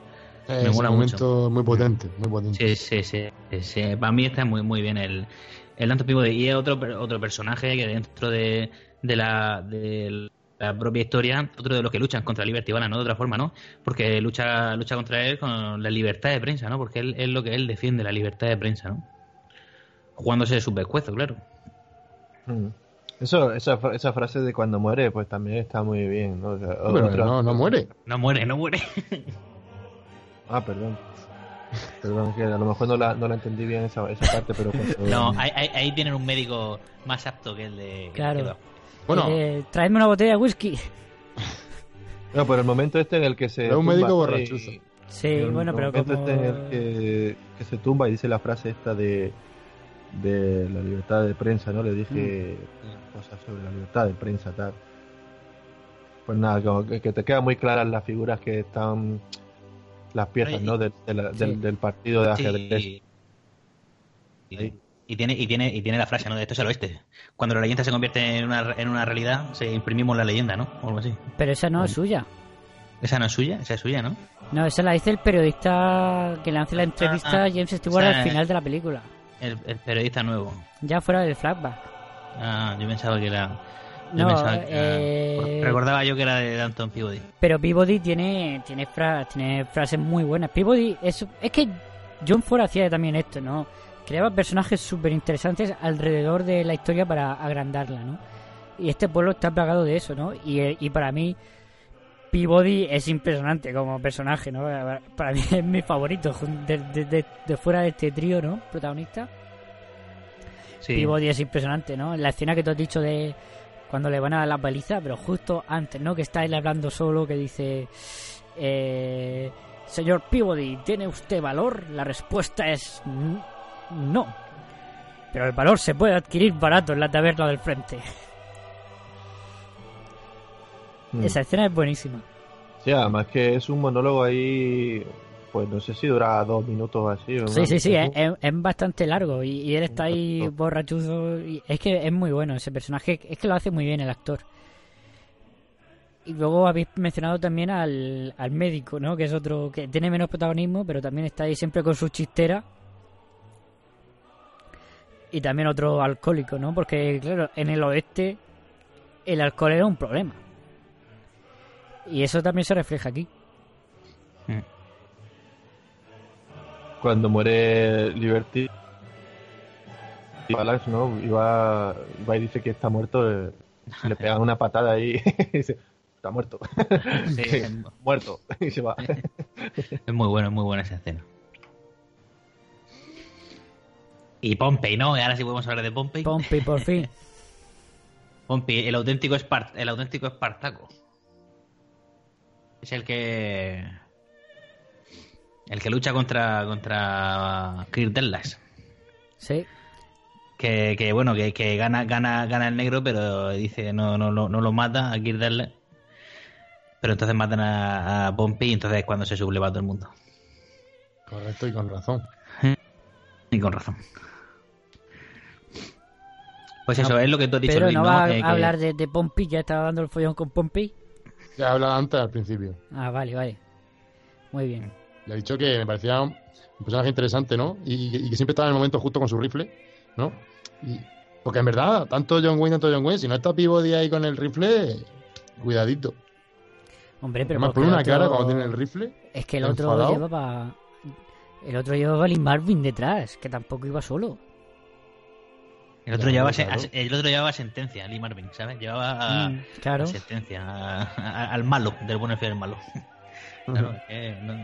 Eh, Me ese mola momento muy potente, muy potente. Sí, sí, sí, sí, sí. Para mí está muy muy bien el, el Danton Peabody. Y es otro, otro personaje que dentro de, de, la, de la propia historia, otro de los que luchan contra Liberty Balance, ¿no? De otra forma, ¿no? Porque lucha, lucha contra él con la libertad de prensa, ¿no? Porque él es lo que él defiende, la libertad de prensa, ¿no? Jugándose su pescuezo, claro. Mm. Eso, esa, fra- esa frase de cuando muere, pues también está muy bien, ¿no? O sea, Pero otra- no, no muere. No muere, no muere. Ah, perdón. Perdón, que a lo mejor no la, no la entendí bien esa, esa parte, pero cuando- No, ahí, ahí- tienen un médico más apto que el de... Claro. Bueno, Eh, traedme una botella de whisky. No, pero el momento este en el que se. Era un médico y- borrachuzo. Sí, el bueno, pero momento como... este en el que, que se tumba y dice la frase esta de. De la libertad de prensa, ¿no? Le dije Mm. cosas sobre la libertad de prensa, tal. Pues nada, como que, que te quedan muy claras las figuras que están. las piezas, Ay, ¿no? Del, de la- sí. del, del partido de ajedrez. Sí. Y, y tiene, y, tiene, y tiene la frase, ¿no? De esto es el oeste. Cuando la leyenda se convierte en una, en una realidad, se imprimimos la leyenda, ¿no? O algo así. Pero esa no es suya. Esa no es suya, esa es suya, ¿no? No, esa la dice el periodista que le hace la entrevista Ah, a James Stewart o sea, al final de la película. El, el periodista nuevo. Ya fuera del flashback. Ah, yo pensaba que era. yo No, pensaba que era- eh, Recordaba yo que era de Danton Peabody. Pero Peabody tiene tiene, fra- tiene frases muy buenas. Peabody es, es que John Ford hacía también esto, ¿no? Creaba personajes súper interesantes alrededor de la historia para agrandarla, ¿no? Y este pueblo está plagado de eso, ¿no? Y, eh, y para mí Peabody es impresionante como personaje, ¿no? Para mí es mi favorito de, de- de- de fuera de este trío, ¿no? Protagonista. Sí. Peabody es impresionante, ¿no? La escena que tú has dicho de cuando le van a dar la paliza, pero justo antes, ¿no? Que está él hablando solo, que dice... eh, Señor Peabody, ¿tiene usted valor? La respuesta es no. Pero el valor se puede adquirir barato en la taberna del frente. Mm. Esa escena es buenísima. Sí, además que es un monólogo ahí. Pues no sé si dura dos minutos así. o Sí, sí, sí, es, es- es bastante largo y, y él está ahí borrachuzo. Y es que es muy bueno ese personaje, es que lo hace muy bien el actor. Y luego habéis mencionado también al, al médico, ¿no? Que es otro que tiene menos protagonismo, pero también está ahí siempre con su chistera. Y también otro alcohólico, ¿no? Porque, claro, en el oeste el alcohol era un problema. Y eso también se refleja aquí. Cuando muere Liberty. Balance, ¿no? Y va, va y dice que está muerto. eh, le pegan una patada ahí (laughs) y dice: Está muerto. Sí, (laughs) Sí, es- muerto. Y se va. (laughs) Es muy bueno, es muy buena esa escena. Y Pompey, ¿no? Ahora sí podemos hablar de Pompey. Pompey, por fin. Pompey, el auténtico, Espart el auténtico Espartaco. Es el que. El que lucha contra. contra. Kirk Douglas. Sí. Que, que bueno, que, que gana, gana, gana el negro, pero dice no, no, no, no lo mata a Kirk Douglas. Pero entonces matan a, a Pompey y entonces es cuando se subleva todo el mundo. Correcto y con razón. Y con razón. Pues eso, es lo que tú has dicho, Pero Luis, no ¿no? va a Que- que- hablar de, de Pompey, ya estaba dando el follón con Pompey. Ya he hablado antes al principio. Ah, vale, vale. Muy bien. Le he dicho que me parecía un personaje interesante, ¿no? Y, y que siempre estaba en el momento justo con su rifle, ¿no? Y- porque en verdad, tanto John Wayne, tanto John Wayne, si no está Peabody ahí con el rifle, cuidadito. Hombre, pero Además, por una otro- cara cuando tiene el rifle. Es que el otro enfadado. llevaba. El otro llevaba a Lee Marvin detrás, que tampoco iba solo. El otro, llevaba, claro. el otro llevaba sentencia, Lee Marvin, ¿sabes? Llevaba Mm, claro. sentencia, a- a- al malo, del bueno y fiel malo. (laughs) Claro, eh, no-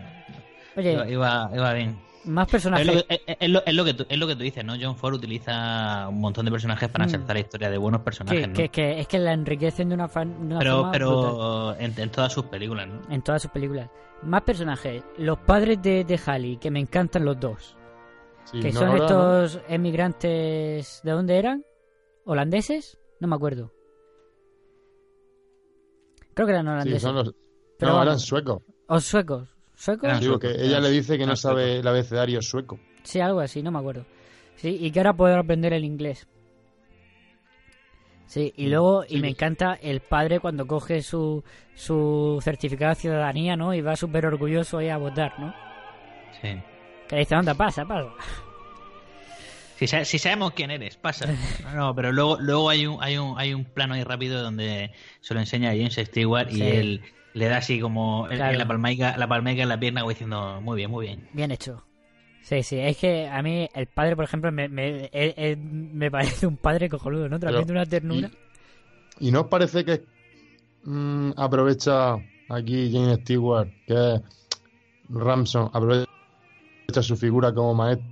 Oye, iba, iba, bien. más Es personajes. lo, que- es- es lo- es lo que tú, es lo que tú dices, ¿no? John Ford utiliza un montón de personajes para Mm. ensalzar la historia de buenos personajes, que, ¿no? que, que es que la enriquecen de una, fan, de una pero forma pero en, en todas sus películas, ¿no? En todas sus películas. Más personajes. Los padres de, de Halley, que me encantan los dos. Sí, que no, son estos emigrantes. ¿De dónde eran? ¿Holandeses? No me acuerdo. Creo que eran holandeses. son los. Pero no, vamos. eran suecos. ¿O suecos? ¿Suecos? Eran Digo suecos, que ella eran- le dice que no sabe suecos. el abecedario sueco. Sí, algo así, no me acuerdo. Sí, y que ahora poder aprender el inglés. Sí, y luego, y me encanta el padre cuando coge su, su certificado de ciudadanía, ¿no? Y va súper orgulloso ahí a votar, ¿no? Sí. Que le dice, anda, pasa, pasa. Si, sa- si sabemos quién eres, pasa. No, pero luego, luego hay un, hay un, hay un plano ahí rápido donde se lo enseña a James Stewart y Sí. él le da así como en- Claro. en la palmaica, la palmaica en la pierna, como diciendo, muy bien, muy bien. Bien hecho. Sí, sí, es que a mí el padre, por ejemplo, me, me, me parece un padre cojonudo, ¿no? Transmite una ternura. ¿Y no os parece que mm, aprovecha aquí Jane Stewart, que es Ramson, aprovecha su figura como maestro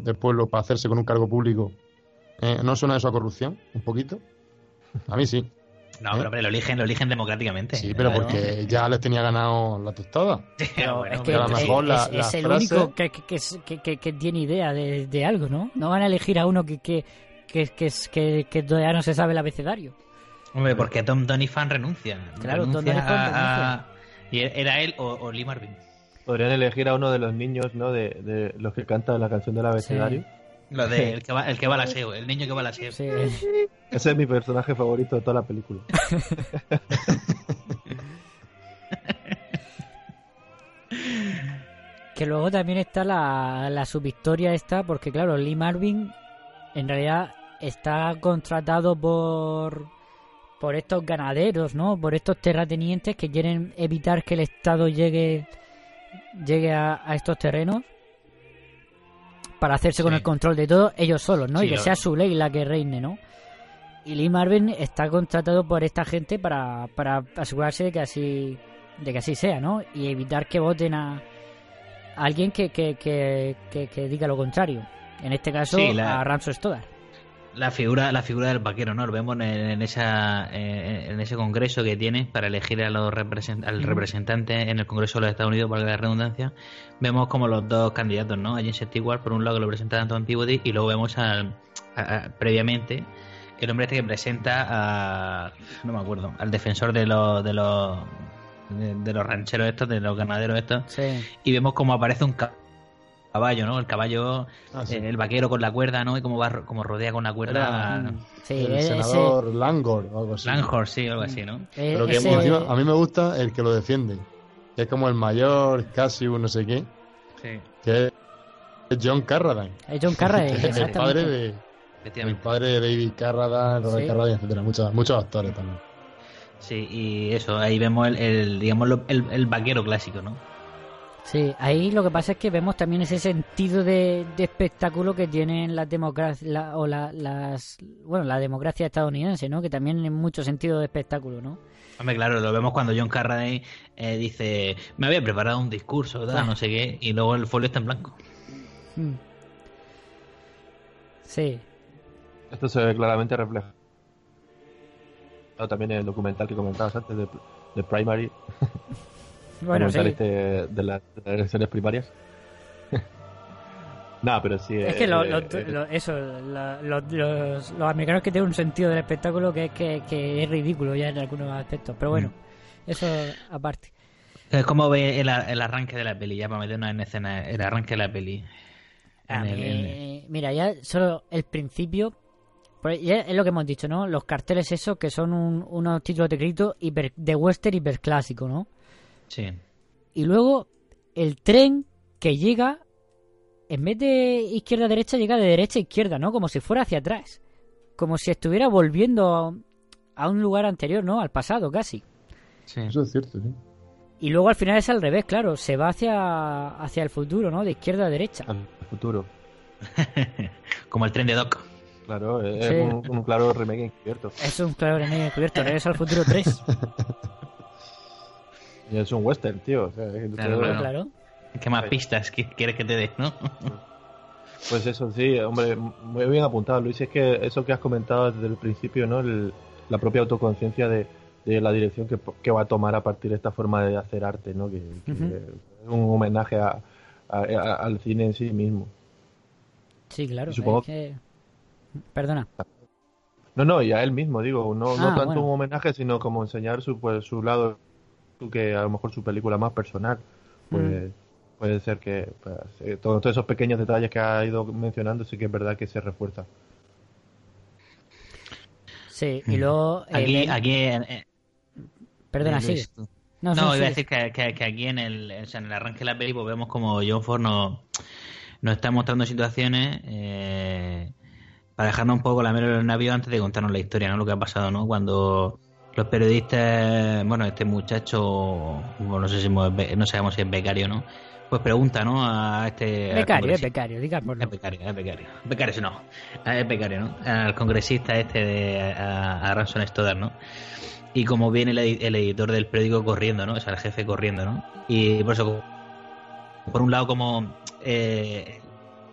del pueblo para hacerse con un cargo público? Eh, ¿No suena eso a corrupción? ¿Un poquito? A mí sí. No, ¿Eh? pero hombre, lo eligen, lo eligen democráticamente. Sí, pero Claro. porque ya les tenía ganado la tostada. (laughs) Pero Bueno, es que que a lo es- mejor la- es, la es el frase- único que, que, que, que- tiene idea de, de algo, ¿no? No van a elegir a uno que, que, que, que, es- que, que todavía no se sabe el abecedario. Hombre, porque Tom Doniphan renuncia. Claro, Tom renuncia Doniphan a- a- Y era él o, o Lee Marvin. Podrían elegir a uno de los niños, ¿no? De, de los que cantan la canción del abecedario. Lo de el que va, el que va al aseo, el niño que va al aseo. Sí. Ese es mi personaje favorito de toda la película. (laughs) Que luego también está la, la subhistoria esta, porque claro, Lee Marvin en realidad está contratado por por estos ganaderos, ¿no? Por estos terratenientes que quieren evitar que el Estado llegue llegue a, a estos terrenos para hacerse con el control de todo ellos solos, ¿no? Sí, y que sea su ley la que reine, ¿no? Y Lee Marvin está contratado por esta gente para, para asegurarse de que así de que así sea, ¿no? Y evitar que voten a, a alguien que, que, que, que, que diga lo contrario. En este caso, Sí, la- a Ramso Stoddard. La figura, la figura del vaquero, ¿no? Lo vemos en, en esa, eh, en ese congreso que tiene para elegir a los represent- al representante en el Congreso de los Estados Unidos, valga la redundancia. Vemos como los dos candidatos, ¿no? A James Stewart, por un lado, que lo presenta Anton Peabody, y luego vemos al, a- a- previamente el hombre este que presenta a. No me acuerdo, al defensor de los. De los de, de los rancheros estos, de los ganaderos estos, Sí. y vemos como aparece un caballo, ¿no? El caballo, Ah, sí. eh, el vaquero con la cuerda, ¿no? Y como va como rodea con la cuerda. Sí, el ese- senador Langor o algo así. Langhorse, sí, algo así, ¿no? eh, Pero que ese- encima, a mí me gusta el que lo defiende. Que es como el mayor, casi no sé qué. Sí, Que es John Carradine. es John Carrey, (laughs) que es el exactamente. padre de, el efectivamente. padre de David Carradine, Robert Sí. Carradine, etcétera. Muchos, muchos actores también. Sí, y eso, ahí vemos el, el digamos, el vaquero clásico, ¿no? Sí, ahí lo que pasa es que vemos también ese sentido de, de espectáculo que tienen las democracias o la, las bueno la democracia estadounidense, ¿no? Que también en mucho sentido de espectáculo, ¿no? Hombre, claro, lo vemos cuando John Carradine eh, dice, me había preparado un discurso, Ah. no sé qué, y luego el folio está en blanco. Mm. Sí, Esto se ve claramente reflejado también en el documental que comentabas antes de, de Primary, (laughs) bueno, sí. este de, las, elecciones primarias. (laughs) Nada, pero sí. Es eh, que lo- eh, lo- eh, lo- eso, la- lo- los, los americanos que tienen un sentido del espectáculo que es que, que es ridículo ya en algunos aspectos. Pero bueno, eso aparte. Es como ve el, el arranque de la peli, ya para meternos en escena, el arranque de la peli. A En el- mí, en- Eh, Mira, ya solo el principio. pues ya es lo que hemos dicho, ¿no? Los carteles esos que son un- unos títulos de crédito hiper- de western hiperclásico, ¿no? Sí. Y luego el tren que llega, en vez de izquierda a derecha, llega de derecha a izquierda, ¿no? Como si fuera hacia atrás. Como si estuviera volviendo a, un lugar anterior, ¿no? Al pasado, casi. sí. Eso es cierto, sí. Y luego al final es al revés, claro. Se va hacia, hacia el futuro, ¿no? De izquierda a derecha. Al futuro. (laughs) Como el tren de Doc. Claro, es Sí. un, un claro remake encubierto. Es un claro remake encubierto. Regreso al futuro 3. (laughs) Y es un western, tío. o sea, es que tú Claro, claro. claro. ¿Qué más pistas que quieres que te dé, no? (laughs) Pues eso sí, hombre, muy bien apuntado, Luis. Es que eso que has comentado desde el principio, ¿no? El- la propia autoconciencia de, de la dirección que, que va a tomar a partir de esta forma de hacer arte, ¿no? Que, es un homenaje a, a- a- al cine en sí mismo. Sí, claro. Y supongo- es que- Perdona. No, no, y a él mismo, digo, no, no Ah, tanto bueno. un homenaje, sino como enseñar su, pues, su lado, que a lo mejor su película más personal. Pues Mm. puede ser que pues, eh, todos, todos esos pequeños detalles que ha ido mencionando, sí que es verdad que se refuerza. Sí, y luego... eh, Aquí, aquí en- Perdona, tú. No, No, sí, iba a sigue. decir que, que- que aquí en el, o sea, en el arranque de la peli pues vemos como John Ford nos, nos está mostrando situaciones eh, para dejarnos un poco la mera en el navío antes de contarnos la historia, ¿no? Lo que ha pasado, ¿no? Cuando los periodistas, bueno, este muchacho, bueno, no sé si hemos- no sabemos si es becario, ¿no? Pues pregunta, ¿no? A este... Becario, es becario, digámoslo. Es becario, es becario. Becario, no. Ah, Es becario, ¿no? Al congresista este de a, a Ransom Stoddard, ¿no? Y como viene el editor del periódico corriendo, ¿no? O sea, el jefe corriendo, ¿no? Y por eso, por un lado, como, eh,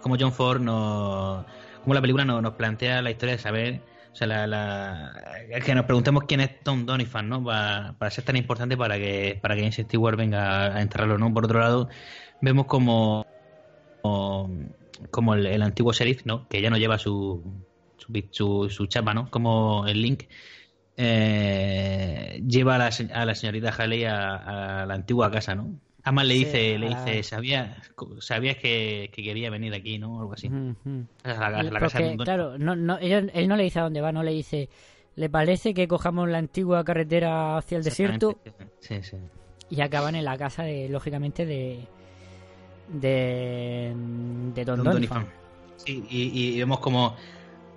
como John Ford nos, como la película nos, nos plantea la historia de saber, o sea, la, la- que nos preguntemos quién es Tom Doniphan, ¿no? Para, ser tan importante para que, para que James Stewart venga a enterrarlo, ¿no? Por otro lado, vemos como como, el, antiguo sheriff, ¿no? Que ya no lleva su, su, su, su chapa, ¿no? Como el Link. eh, lleva a la, señorita Haley a la antigua casa, ¿no? Además le dice, le la- dice, sabías, sabías que, que quería venir aquí, ¿no? Algo así. A la, a la casa Porque, claro, no, no, ella- él no le dice a dónde va, no le dice, ¿le parece que cojamos la antigua carretera hacia el desierto? Sí, sí. Y acaban en la casa, de lógicamente, de de, de Don, Don. Donovan. Sí, y, y vemos como,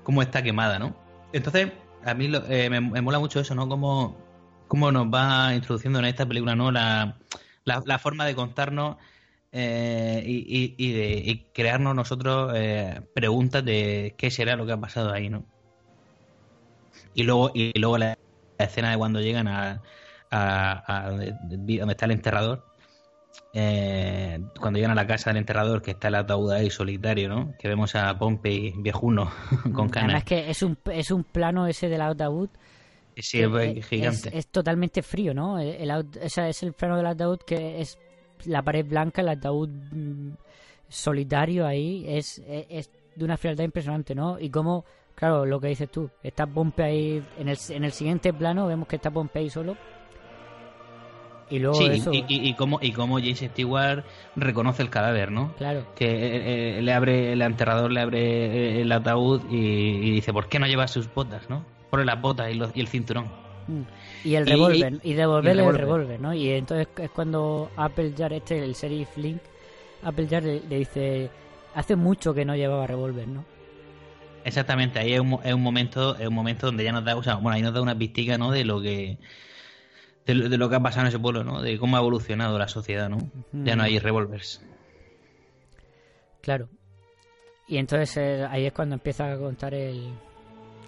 cómo está quemada, ¿no? Entonces, a mí lo- eh, me, me mola mucho eso, ¿no? Cómo, cómo nos va introduciendo en esta película, ¿no? La, la, la forma de contarnos eh, y, y- y de y crearnos nosotros eh, preguntas de qué será lo que ha pasado ahí, ¿no? Y luego, y luego la, la escena de cuando llegan a, a, a donde, está el enterrador, eh, cuando llegan a la casa del enterrador, que está el ataúd ahí solitario, ¿no? Que vemos a Pompey viejuno (laughs) con Además canas. que es un, es un plano ese del ataúd Sí, es es, gigante. es totalmente frío, ¿no? El, el aut- o sea, es el plano del ataúd que es la pared blanca, el ataúd mm, solitario ahí, es, es, es de una frialdad impresionante, ¿no? Y como, claro, lo que dices tú, está Pompey ahí, en el, en el siguiente plano vemos que está Pompey solo. Y luego Sí, eso, y, y, y cómo, y cómo James Stewart reconoce el cadáver, ¿no? claro. Que eh, eh, le abre, el enterrador le abre eh, el ataúd y, y dice, ¿por qué no lleva sus botas, no? Pone las botas y, los- y el cinturón. Mm. Y el revólver, y, devolverle el revólver. ¿no? Y entonces es cuando Appleyard, este, el sheriff Link, Appleyard le, le dice, hace mucho que no llevaba revólver, ¿no? Exactamente, ahí es un, es un momento, es un momento donde ya nos da, o sea, bueno, ahí nos da una pistica, ¿no? De lo que de lo, de lo que ha pasado en ese pueblo, ¿no? De cómo ha evolucionado la sociedad, ¿no? Ya no hay revólveres. Claro. Y entonces eh, ahí es cuando empieza a contar el,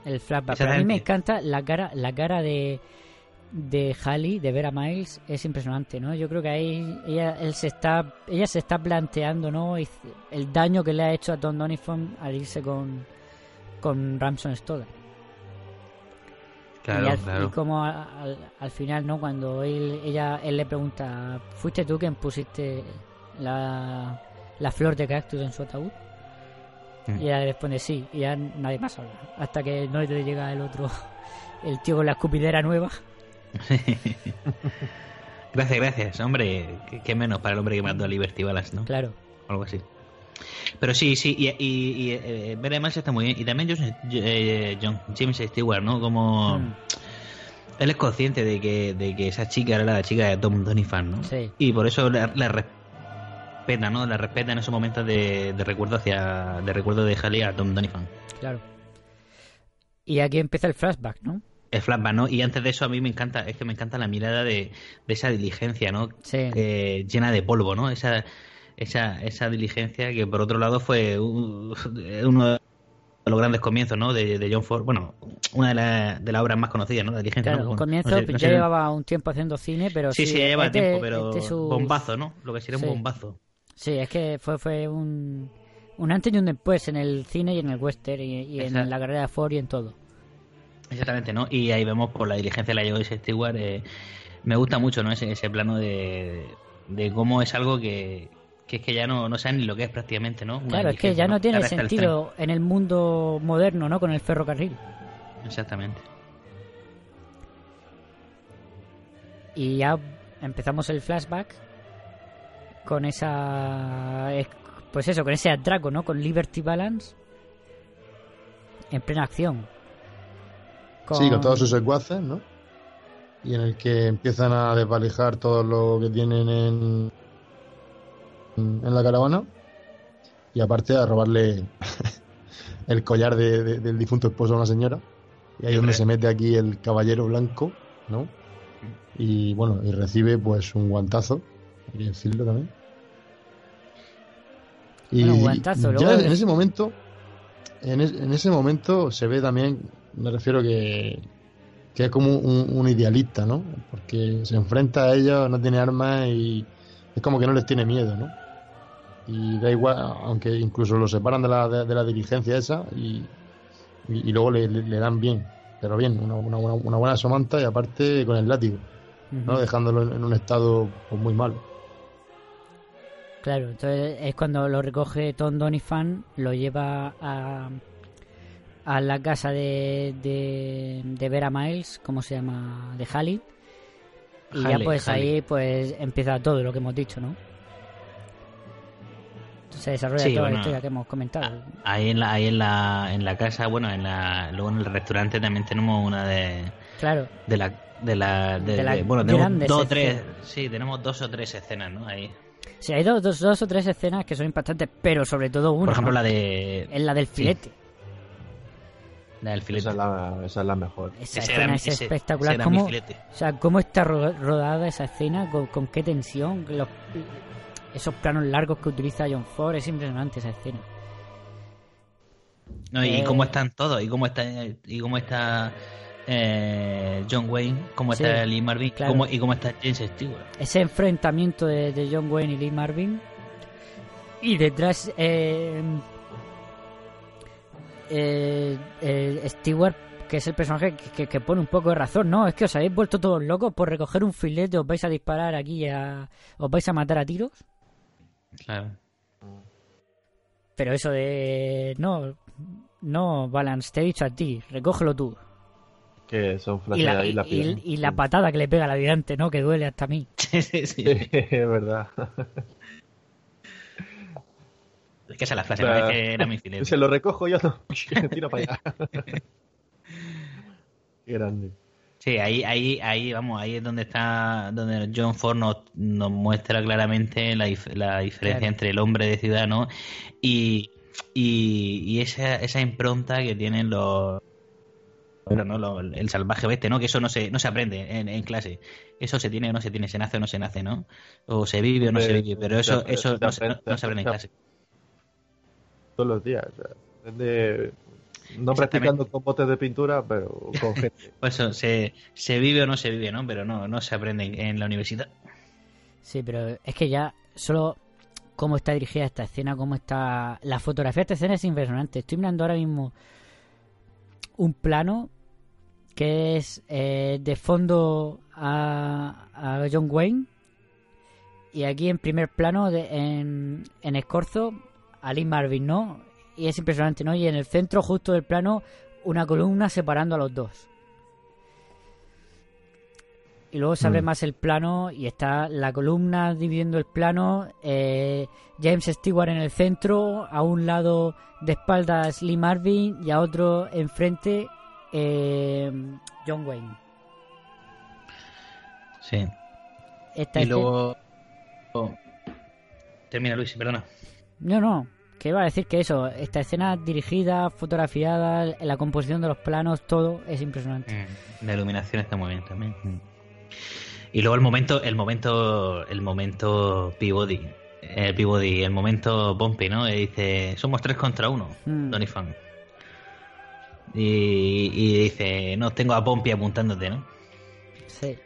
el flashback. Pero a mí me encanta la cara, la cara de, de Halley, de Vera Miles, es impresionante, ¿no? Yo creo que ahí ella, él se está, ella se está planteando, ¿no? El daño que le ha hecho a Tom Doniphan al irse con, con Ramson Stoddard. Claro, y, al, claro. y como al final, ¿no? Cuando él, ella, él le pregunta, ¿fuiste tú quien pusiste la, la flor de cactus en su ataúd? Mm. Y ella le responde sí, y ya nadie más habla. Hasta que no le llega el otro, (laughs) el tío con la escupidera nueva. (laughs) gracias, gracias. Hombre, qué, menos para el hombre que mató a Liberty Balance, ¿no? Claro. Algo así. Pero sí, sí, y, y, y eh, está muy bien. Y también John, eh, John- James Stewart, ¿no? Como... Mm. Él es consciente de que, de que esa chica era la chica de Tom Donifan, ¿no? Sí. Y por eso la, la respeta, ¿no? La respeta en esos momentos de, de recuerdo hacia... De recuerdo de Haley a Tom Donifan. Claro. Y aquí empieza el flashback, ¿no? El flashback, ¿no? Y antes de eso a mí me encanta, es que me encanta la mirada de, de esa diligencia, ¿no? Sí. Eh, llena de polvo, ¿no? Esa, esa, esa diligencia que por otro lado fue un- uno de los grandes comienzos, ¿no? De, de John Ford, bueno, una de, la- de las obras más conocidas, ¿no? La diligencia. Claro, ¿no? Con- comienzo, no sé- no ya sé- llevaba un tiempo haciendo cine, pero Sí, sí, ya lleva este- tiempo, pero este su- bombazo, ¿no? Lo que sería Sí. un bombazo. Sí, es que fue, fue un, un antes y un después en el cine y en el western y, y en la carrera de Ford y en todo. Exactamente, ¿no? Y ahí vemos por la diligencia de la Joyce Stewart. eh, me gusta mucho, ¿no? Ese, ese plano de, de cómo es algo que, que es que ya no, no saben ni lo que es prácticamente, ¿no? Una Claro, es que ya no tiene el sentido en el mundo moderno, ¿no? Con el ferrocarril. Exactamente. Y ya empezamos el flashback con esa. Pues eso, con ese atraco, ¿no? Con Liberty Balance en plena acción. Sí, con todos sus secuaces, ¿no? Y en el que empiezan a desvalijar todo lo que tienen en, en la caravana. Y aparte a robarle (laughs) el collar de- de- del difunto esposo a una señora. Y ahí es donde se mete aquí el caballero blanco, ¿no? Y bueno, y recibe pues un guantazo, decirlo también. Y Bueno, guantazo, ya en ese momento, en, es- en ese momento se ve también, me refiero que, que es como un, un idealista, ¿no? Porque se enfrenta a ellos, no tiene armas y es como que no les tiene miedo, ¿no? Y da igual, aunque incluso lo separan de la, de, de la diligencia esa y, y, y luego le, le- le dan bien, pero bien, una, una, buena- una buena somanta y aparte con el látigo, ¿no? Dejándolo en, en un estado pues, muy malo. Claro, entonces es cuando lo recoge Tom Donifan, lo lleva a, a la casa de, de, de Vera Miles, ¿cómo se llama? De Halley. Y ya pues ahí pues empieza todo lo que hemos dicho, ¿no? Se desarrolla Sí, toda bueno. la historia que hemos comentado. Ahí en la, ahí en la, en la casa, bueno, en la, luego en el restaurante también tenemos una de, Claro, de la, de la, de, De las de- bueno, tenemos dos o tres, sí, tenemos dos o tres escenas, ¿no? Ahí. Sí, hay dos, dos, dos o tres escenas que son impactantes, pero sobre todo una, Por ejemplo, ¿no? la de, es la del sí. filete. la del filete. Esa es la, esa es la mejor. Esa Ese escena era es ese- espectacular. ese era mi ¿Cómo, filete. o sea, cómo está ro- rodada esa escena, con, con qué tensión, los- esos planos largos que utiliza John Ford, es impresionante esa escena. No, y Eh, cómo están todos, y cómo está, y cómo está eh, John Wayne, cómo Sí, está Lee Marvin, claro. cómo- y cómo está James Stewart. Ese enfrentamiento de, de John Wayne y Lee Marvin. Y detrás eh, eh, eh, Stewart, que es el personaje que, que- que pone un poco de razón. No, es que os habéis vuelto todos locos por recoger un filete, os vais a disparar aquí, a, os vais a matar a tiros. Claro. Pero eso de... No, no, Balance, te he dicho a ti, recógelo tú. Que son Y la, ahí y, la y- la patada que le pega al adelante, ¿no? Que duele hasta a mí. (laughs) Sí, sí, sí. (laughs) es verdad. Es que esa es la frase, ¿no? Es que era mi filete. Se lo recojo yo, no. (laughs) Tiro para allá. Qué grande. Sí, ahí, ahí, ahí, vamos, ahí es donde está, donde John Ford nos, nos muestra claramente la, dif- la diferencia Claro. entre el hombre de ciudad, ¿no? Y, y, y esa, esa impronta que tienen los, bueno, ¿no? Lo- el salvaje oeste, ¿no? Que eso no se, no se aprende en, en clase. Eso se tiene o no se tiene, se nace o no se nace, ¿no? O se vive o no se vive, pero eso, eso se no, se, no- se aprende en se- clase. Todos los días. o sea, no practicando con botes de pintura, pero con (laughs) gente. Por eso se, se vive o no se vive, ¿no? Pero no, no se aprende en, en la universidad. Sí, pero es que ya solo cómo está dirigida esta escena, cómo está... La fotografía de esta escena es impresionante. Estoy mirando ahora mismo un plano que es eh, de fondo a, a John Wayne y aquí en primer plano de, en, en escorzo a Lee Marvin, ¿no? y es impresionante, ¿no? Y en el centro justo del plano una columna separando a los dos. Y luego se abre Mm. más el plano y está la columna dividiendo el plano, eh, James Stewart en el centro, a un lado de espaldas Lee Marvin y a otro enfrente eh, John Wayne. Sí. Esta y luego. oh. Termina, Luis, perdona. No, no, que iba a decir que eso, esta escena dirigida, fotografiada, la composición de los planos, todo es impresionante. Mm, La iluminación está muy bien también. Y luego el momento, el momento, el momento Peabody, el Peabody, el momento Pompey, ¿no? Y dice, somos tres contra uno, Mm. Donny Fan. Y, y dice, no, tengo a Pompey apuntándote, ¿no? Sí.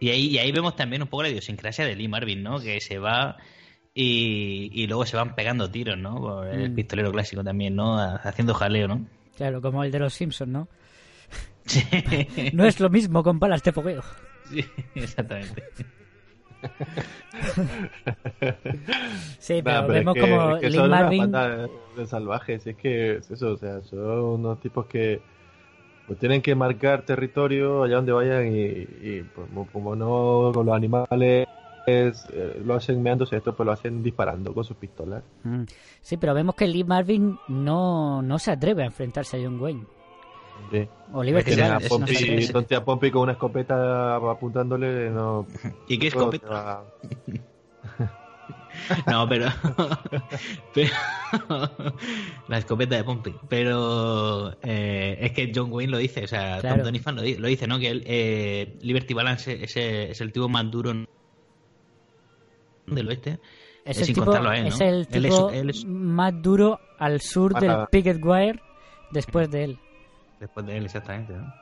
Y ahí, y ahí vemos también un poco la idiosincrasia de Lee Marvin, ¿no? Que se va y, y luego se van pegando tiros, ¿no? Por el Mm. pistolero clásico también, ¿no? Haciendo jaleo, ¿no? Claro, como el de los Simpsons, ¿no? (laughs) Sí. (laughs) No es lo mismo con balas de fogueo. Sí, exactamente. (laughs) Sí, pero Nah, pero vemos es que, como es que Lee son una Marvin... banda de, salvajes, es que es eso, o sea, son unos tipos que pues tienen que marcar territorio allá donde vayan y, y, pues, como, como no con los animales eh, lo hacen meándose esto, pues lo hacen disparando con sus pistolas. Mm. Sí, pero vemos que Lee Marvin no, no se atreve a enfrentarse a John Wayne. Sí. Oliver que a Pompey, a Pompey con una escopeta apuntándole, no. ¿Y qué escopeta? (laughs) No, pero, (laughs) pero la escopeta de Pompey. Pero eh, es que John Wayne lo dice, o sea, Claro. Tom Doniphan lo, di- lo dice, ¿no? Que él, eh, Liberty Balance es, es el tipo más duro del oeste. Es el sin tipo, contarlo a él, ¿no? es el Él es- tipo él es- más duro al sur del. Picket Wire después de él. Después de él, exactamente, ¿no?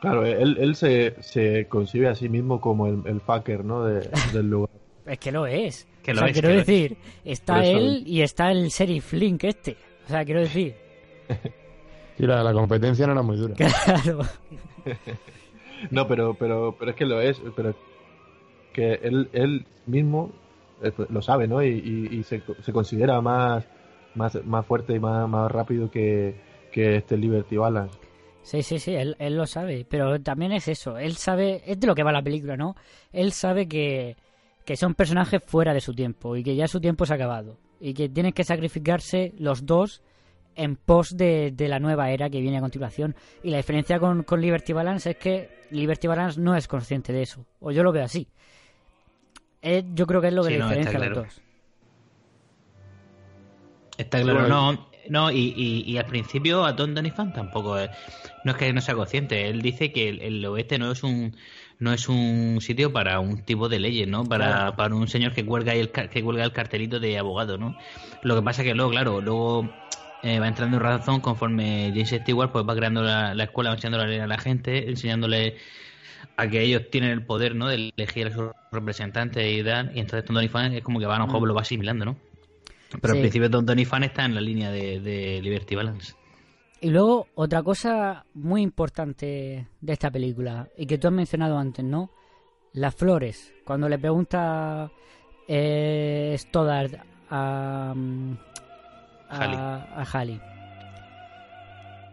Claro, él, él se, se concibe a sí mismo como el, el fucker, ¿no? De- (laughs) del lugar. Es que lo es. Que o sea, es, quiero que lo es. decir, está él y está el sheriff Link este. O sea, quiero decir, (laughs) Sí, la, la competencia no era muy dura. claro. (laughs) No, pero, pero, pero es que lo es, pero que él, él mismo eh, pues, lo sabe, ¿no? Y, y- y se, se considera más, más, más fuerte y más, más rápido que, que este Liberty Balance. Sí, sí, sí, él, él lo sabe. Pero también es eso. Él sabe, es de lo que va la película, ¿no? Él sabe que, que son personajes fuera de su tiempo y que ya su tiempo se ha acabado. Y que tienen que sacrificarse los dos en pos de, de la nueva era que viene a continuación. Y la diferencia con, con Liberty Balance es que Liberty Balance no es consciente de eso. O yo lo veo así. Yo creo que es lo que Sí, le no, diferencia a los claro. dos. Está claro, no, no y, y, y al principio a Tom Doniphan tampoco es, no es que no sea consciente, él dice que el, el oeste no es un no es un sitio para un tipo de leyes, ¿no? Para, Claro. para un señor que cuelga el que cuelga el cartelito de abogado, ¿no? Lo que pasa que luego, claro, luego eh, va entrando en razón conforme James Stewart pues va creando la, la escuela, enseñándole a la gente, enseñándole a que ellos tienen el poder, ¿no? De elegir a sus representantes y dar, y entonces Tom Doniphan es como que va a lo mejor Mm. lo va asimilando, ¿no? Pero Sí. al principio Don Donny Fan está en la línea de, de Liberty Balance. Y luego, otra cosa muy importante de esta película, y que tú has mencionado antes, ¿no? Las flores. Cuando le pregunta eh, Stoddard a, a, Halley. a Halley,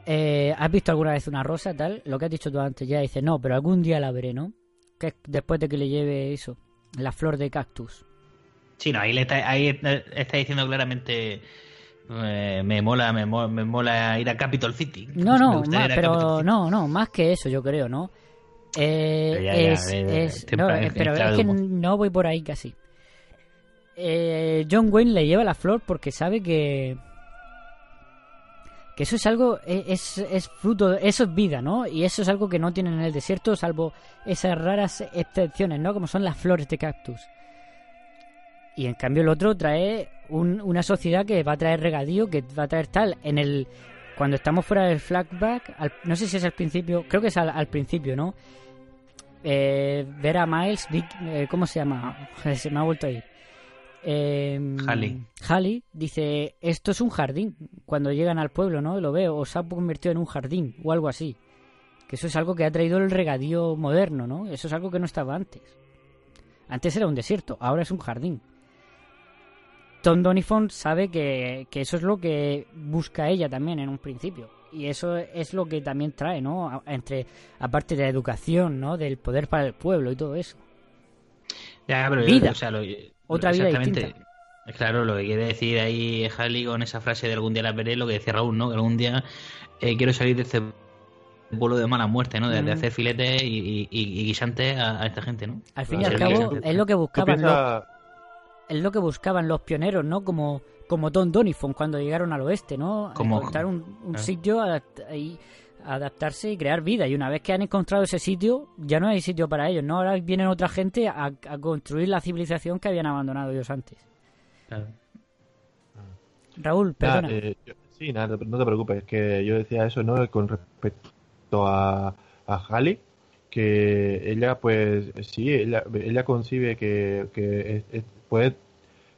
eh, ¿has visto alguna vez una rosa tal? Lo que has dicho tú antes ya dice, no, pero algún día la veré, ¿no? Que es después de que le lleve eso, la flor de cactus. Sí, no, ahí, le está, ahí está diciendo claramente eh, me mola me mola, me mola ir a Capitol City. No, no, más, pero no, no, más que eso, yo creo, ¿no? Es, pero es que no voy por ahí casi. Eh, John Wayne le lleva la flor porque sabe que que eso es algo e, es, es fruto eso es vida no y eso es algo que no tienen en el desierto salvo esas raras excepciones no como son las flores de cactus y en cambio el otro trae un- una sociedad que va a traer regadío que va a traer tal. En el cuando estamos fuera del flashback al- no sé si es al principio creo que es al, al principio no eh, ver a Miles Vic- eh, cómo se llama se me ha vuelto a ir. Eh, Halley. Halley dice esto es un jardín cuando llegan al pueblo no lo veo o se ha convertido en un jardín o algo así. Que eso es algo que ha traído el regadío moderno no eso es algo que no estaba antes. Antes era un desierto ahora es un jardín Tom Donifon sabe que, que eso es lo que busca ella también en un principio. Y eso es lo que también trae, ¿no? Entre, aparte de la educación, ¿no? Del poder para el pueblo y todo eso. Ya, pero Vida. o sea, lo- Otra vida distinta. Claro, lo que quiere decir ahí Harley con esa frase de algún día la veré, lo que decía Raúl, ¿no? Que algún día eh, quiero salir de este pueblo de mala muerte, ¿no? De, de Mm. hacer filetes y, y, y- guisantes a, a esta gente, ¿no? Al fin y al cabo, es lo que ¿Tú buscaban es lo que buscaban los pioneros, ¿no? Como, como Tom Donifon cuando llegaron al oeste, ¿no? Como- Encontrar un, un Claro. sitio adapt- y adaptarse y crear vida. Y una vez que han encontrado ese sitio, ya no hay sitio para ellos, ¿no? Ahora vienen otra gente a, a construir la civilización que habían abandonado ellos antes. Claro. Raúl, perdona. eh, yo- sí, nada, no te preocupes, es que yo decía eso, ¿no? Con respecto a, a Halle, que ella, pues, sí, ella, ella concibe que, que es- es- puede,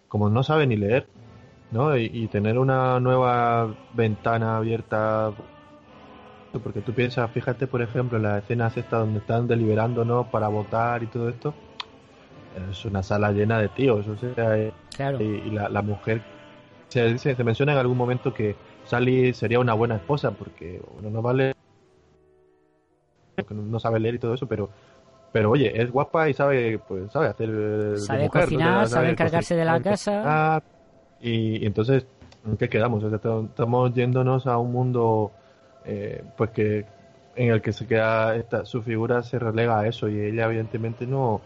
como no sabe ni leer, ¿no? Y, y tener una nueva ventana abierta, porque tú piensas, fíjate, por ejemplo, en las escenas estas donde están deliberando, ¿no? Para votar y todo esto, es una sala llena de tíos, o sea, eh, Claro. y, y la, la mujer se, dice- se menciona en algún momento que Sally sería una buena esposa porque bueno, no vale que no sabe leer y todo eso pero pero oye es guapa y sabe pues sabe hacer Sabe mujer, ¿no? cocinar, sabe encargarse de la casa. y, y entonces ¿en qué quedamos? O sea, to- estamos yéndonos a un mundo eh, pues que en el que se queda esta, su figura se relega a eso y ella evidentemente no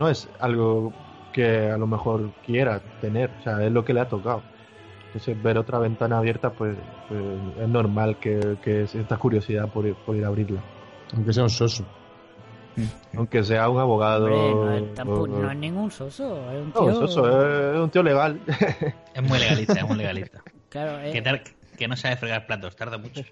no es algo que a lo mejor quiera tener, o sea, es lo que le ha tocado. Entonces, ver otra ventana abierta, pues, pues, es normal que, que esta curiosidad por, ir- por ir a abrirla. Aunque sea un soso. Aunque sea un abogado. Hombre, no, es tampoco- o- no es ningún soso, es un No, tío... es un tío legal. Es muy legalista, es muy legalista. Claro, eh, que, tar- que no sabe fregar platos, tarda mucho.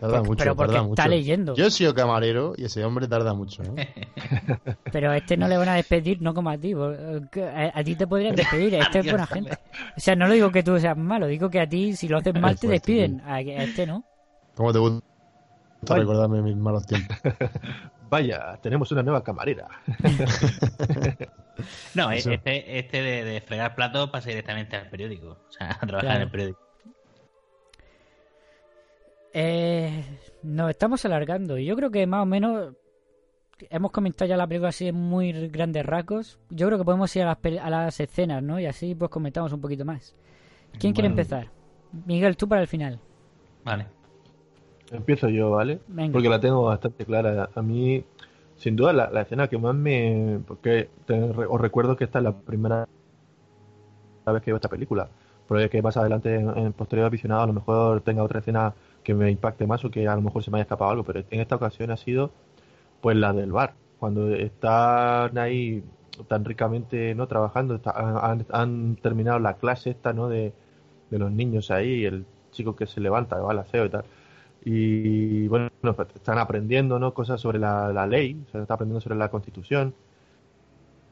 Tarda Por- mucho, pero porque tarda está mucho. leyendo. Yo he sido camarero y ese hombre tarda mucho, ¿no? (laughs) Pero a este no le van a despedir, no como a ti. A, a ti te podrían despedir, este es buena (laughs) gente. O sea, no lo digo que tú seas malo, digo que a ti, si lo haces mal, te despiden. A, a este no. ¿Cómo te gusta Vaya. recordarme mis malos tiempos? (laughs) Vaya, tenemos una nueva camarera. No, Eso. este, este de, de fregar platos pasa directamente al periódico. O sea, a trabajar Claro. en el periódico. Eh, nos estamos alargando y yo creo que más o menos hemos comentado ya la película así en muy grandes rasgos. Yo creo que podemos ir a las, a las escenas, ¿no? Y así pues comentamos un poquito más. ¿Quién quiere empezar? Miguel, tú para el final. Vale. Empiezo yo, ¿vale? Venga. Porque la tengo bastante clara. A mí, sin duda, la, la escena que más me... Porque te- re- os recuerdo que esta es la primera vez que veo esta película. Puede que más adelante, en, en posterior aficionado, a lo mejor tenga otra escena que me impacte más o que a lo mejor se me haya escapado algo. Pero en esta ocasión ha sido, pues, la del bar. Cuando están ahí tan ricamente no trabajando, está- han, terminado la clase esta, ¿no? De, de los niños ahí, el chico que se levanta, va al aseo y tal y bueno, pues, están aprendiendo ¿no? cosas sobre la, la ley, o sea, están aprendiendo sobre la constitución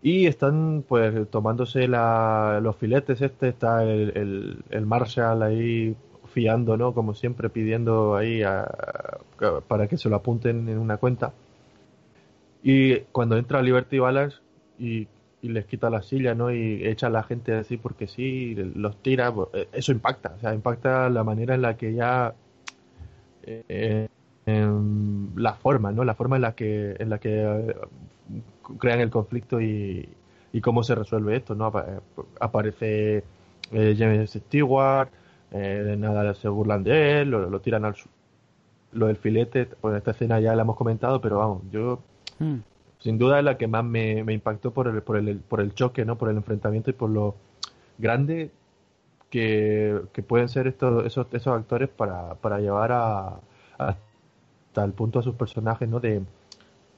y están pues tomándose la- los filetes, este está el, el, el Marshall ahí fiando, ¿no? Como siempre pidiendo ahí a- para que se lo apunten en una cuenta y cuando entra Liberty Balance y, y les quita la silla, ¿no? Y echa a la gente así porque sí, los tira, pues, eh, eso impacta, o sea, impacta la manera en la que ya eh, la forma, ¿no? La forma en la que en la que eh, crean el conflicto y, y cómo se resuelve esto, ¿no? Apa- Aparece eh, James Stewart, eh, de nada se burlan de él, lo, lo tiran al su- lo del filete, pues esta escena ya la hemos comentado, pero vamos, yo Hmm. sin duda es la que más me, me impactó por el, por el por el choque, ¿no? Por el enfrentamiento y por lo grande que, que pueden ser estos esos, esos actores para, para llevar a, hasta el punto a sus personajes, ¿no? De,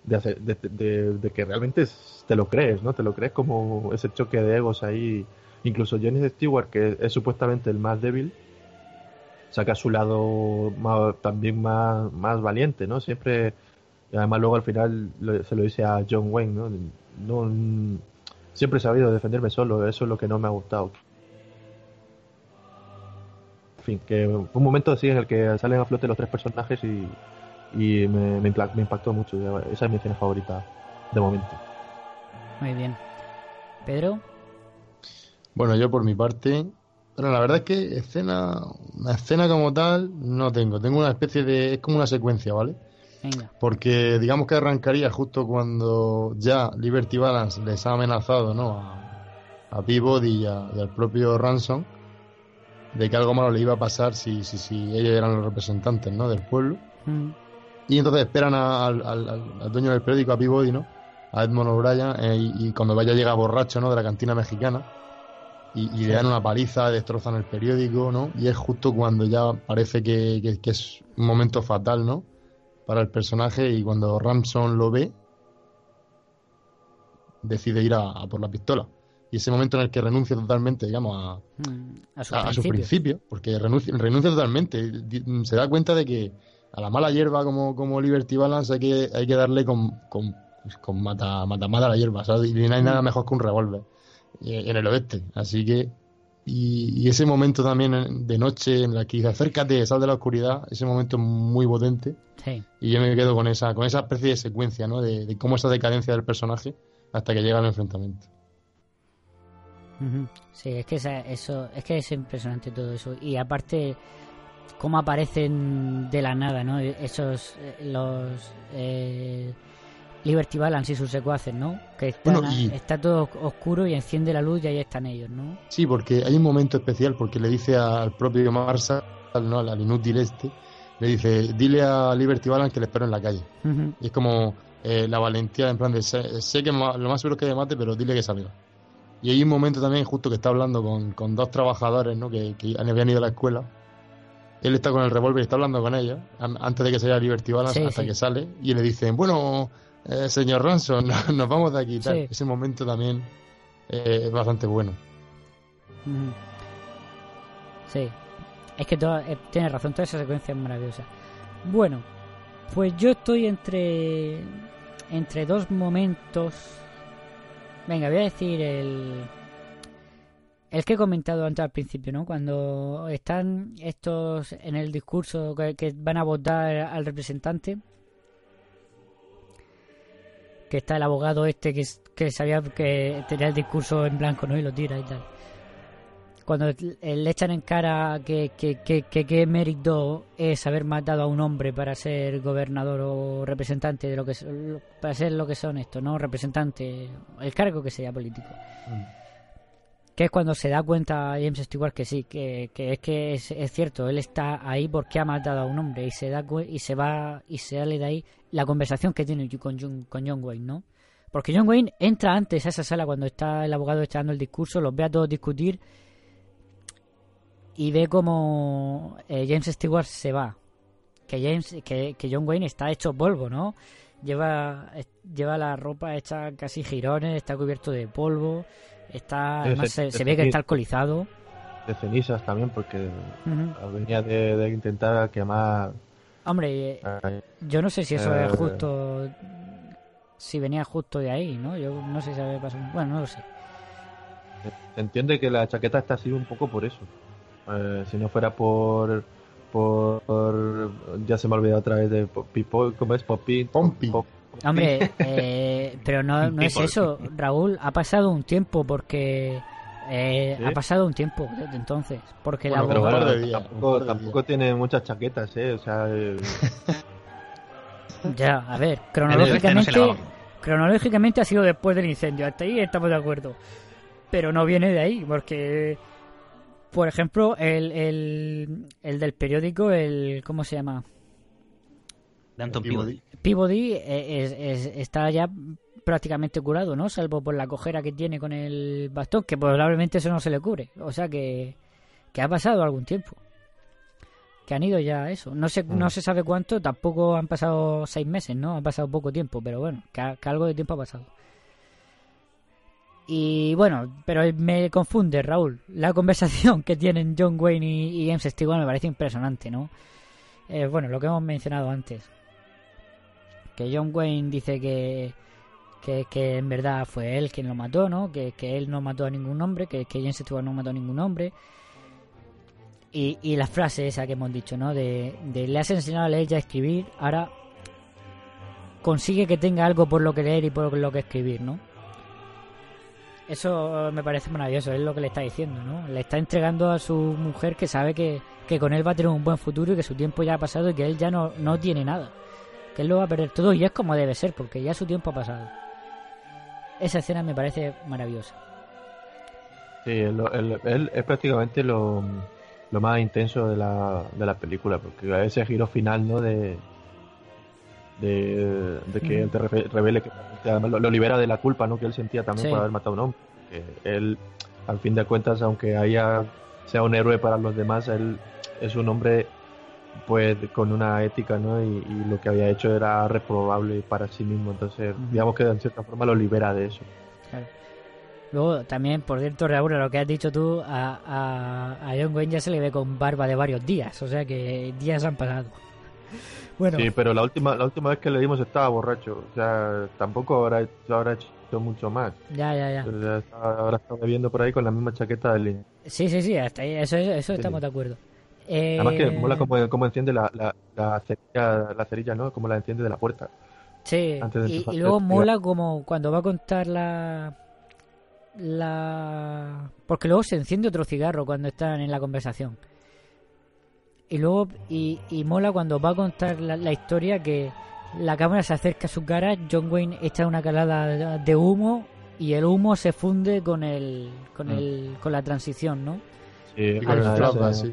de, hacer- de, de- de que realmente te lo crees, ¿no? Te lo crees como ese choque de egos ahí. Incluso Johnny Stewart, que es, supuestamente el más débil, saca su lado también más, más valiente, ¿no? Siempre, y además luego al final se lo dice a John Wayne, ¿no? No, siempre he sabido defenderme solo, eso es lo que no me ha gustado. En fin, que fue un momento así en el que salen a flote los tres personajes y, y me, impactó mucho. Esa es mi escena favorita de momento. Muy bien. Pedro, Bueno, yo por mi parte, bueno, la verdad es que escena, una escena como tal no tengo. Tengo una especie de, es como una secuencia, ¿vale? Venga. Porque digamos que arrancaría justo cuando ya Liberty Balance les ha amenazado, ¿no? A, a Peabody y, a- y al propio Ransom de que algo malo le iba a pasar si, si, si ellos eran los representantes, ¿no? Del pueblo. Mm. Y entonces esperan a- al, al- al- al dueño del periódico, a Peabody, ¿no? A Edmond O'Brien, eh, y, y cuando vaya llega borracho, ¿no? De la cantina mexicana. Y, y le dan una paliza, destrozan el periódico, ¿no? Y es justo cuando ya parece que, que- que es un momento fatal, ¿no? Para el personaje y cuando Ramson lo ve, decide ir a, a por la pistola. Y ese momento en el que renuncia totalmente, digamos, a, Mm, A su a, a su principio. porque renuncia, renuncia totalmente. Se da cuenta de que a la mala hierba como, como Liberty Balance hay que, hay que darle con, con, con mata, mata, mata la hierba, ¿sabes? Y no hay nada mejor que un revólver en el oeste. Así que. Y, y ese momento también eh, de noche en la que dice acércate, sal de la oscuridad, ese momento es muy potente. Sí. Y yo me quedo con esa, con esa especie de secuencia, ¿no? De, de cómo esa decadencia del personaje hasta que llega al enfrentamiento. Sí, es que esa- eso, es que es impresionante todo eso. Y aparte, cómo aparecen de la nada, ¿no? Esos, eh, los eh, Liberty Balance y sus secuaces, ¿no? Que están Bueno, y- está todo oscuro y enciende la luz y ahí están ellos, ¿no? Sí, porque hay un momento especial porque le dice al propio Marshall, ¿no? al inútil este, le dice, dile a Liberty Balance que le espero en la calle. Ujú. Y es como eh, la valentía en plan de, sé, sé que lo más seguro es que me mate, pero dile que salga. Y hay un momento también justo que está hablando con, con dos trabajadores, ¿no? Que, que habían ido a la escuela. Él está con el revólver y está hablando con ellos an- antes de que se vaya Liberty Balance Sí, hasta sí. que sale y le dicen, bueno, eh, señor Ransom, (laughs) nos vamos de aquí y tal. Sí. Ese momento también eh, es bastante bueno. Sí. Es que toda, eh, tienes razón, toda esa secuencia es maravillosa. Bueno, pues yo estoy entre entre dos momentos. Venga, voy a decir el el que he comentado antes al principio, ¿no? Cuando están estos en el discurso que, que van a votar al representante, que está el abogado este que, que sabía que tenía el discurso en blanco, ¿no? Y lo tira y tal cuando le echan en cara que, que, que, que qué mérito es haber matado a un hombre para ser gobernador o representante de lo que para ser lo que son estos, ¿no? Representante, el cargo que sea político. Que es cuando se da cuenta James Stewart que sí, que, que es que es, es cierto, él está ahí porque ha matado a un hombre y se da y se va y se sale de ahí la conversación que tiene con John, con John Wayne, ¿no? Porque John Wayne entra antes a esa sala cuando está el abogado echando el discurso, los ve a todos discutir y ve como eh, James Stewart se va. Que James, que, que John Wayne está hecho polvo, ¿no? Lleva, eh, lleva la ropa hecha casi girones, está cubierto de polvo, está, además se- se, se se ve que está alcoholizado. De cenizas también, porque venía de, de intentar quemar. Hombre, eh, yo no sé si eso es Eh. justo, si venía justo de ahí, ¿no? Yo no sé si había pasado. Bueno, no lo sé. Se entiende que la chaqueta está así un poco por eso. Eh, si no fuera por, por, por- Ya se me ha olvidado otra vez de Pipo, ¿cómo es? Poppy. Pompi. Pop- Hombre, eh, pero no, (laughs) no es eso, Raúl. Ha pasado un tiempo porque. eh, ¿Sí? Ha pasado un tiempo desde entonces. Porque Bueno, de días, tampoco, tampoco tiene muchas chaquetas, ¿eh? O sea, eh, Ya, a ver, Este no cronológicamente. lavaba. cronológicamente ha sido después del incendio. Hasta ahí estamos de acuerdo. Pero no viene de ahí, porque. Por ejemplo, el, el, el del periódico, el. ¿Cómo se llama? Peabody. Peabody eh, es- es- está ya prácticamente curado, ¿no? Salvo por la cojera que tiene con el bastón, que probablemente eso no se le cubre. O sea que, que ha pasado algún tiempo. Que han ido ya a eso. No se, no se sabe cuánto, tampoco han pasado seis meses, ¿no? Ha pasado poco tiempo, pero bueno, que algo de tiempo ha pasado. Y bueno, pero me confunde, Raúl. La (laughs) conversación que tienen John Wayne y, y James Stewart me parece impresionante, ¿no? Eh, bueno, lo que hemos mencionado antes que John Wayne dice que, que, en verdad fue él quien lo mató, ¿no? Que, que él no mató a ningún hombre, que, que James Stewart no mató a ningún hombre. Y, y la frase esa que hemos dicho, ¿no? De, de le has enseñado a leer y a escribir, ahora consigue que tenga algo por lo que leer y por lo que escribir, ¿no? Eso me parece maravilloso, es lo que le está diciendo, ¿no? Le está entregando a su mujer que sabe que, que con él va a tener un buen futuro y que su tiempo ya ha pasado y que él ya no, no tiene nada. Que él lo va a perder todo y es como debe ser, porque ya su tiempo ha pasado. Esa escena me parece maravillosa. Sí, él, él- él es prácticamente lo, lo más intenso de la, de la película, porque ese giro final, ¿no? De, de, de que él te reve- revele que que además lo, lo libera de la culpa, ¿no? Que él sentía también Sí. por haber matado a un hombre. Que él, al fin de cuentas, aunque haya sea un héroe para los demás, él es un hombre pues con una ética, ¿no? Y, y lo que había hecho era reprobable para sí mismo. Entonces, digamos que en cierta forma lo libera de eso. Claro. Luego, también, por cierto, Raúl, lo que has dicho tú, a, a, a John Wayne ya se le ve con barba de varios días, o sea que días han pasado. (laughs) Bueno, Sí, pero la última, la última vez que le dimos estaba borracho. O sea, tampoco habrá, habrá hecho mucho más. ya, ya, ya. Está- Ahora está bebiendo por ahí con la misma chaqueta del niño. Sí, sí, sí, hasta ahí, eso, eso, eso Sí. estamos de acuerdo. Eh, Además que mola como, como enciende la, la, la cerilla, la cerilla, ¿no? Como la enciende de la puerta. Sí, antes de y, luego investigar. mola como cuando va a contar la... la... Porque luego se enciende otro cigarro cuando están en la conversación. Y luego, y, y mola cuando va a contar la, la historia que la cámara se acerca a su cara, John Wayne echa una calada de humo y el humo se funde con el, con Mm. el, con la transición, ¿no? Sí, con la- sí.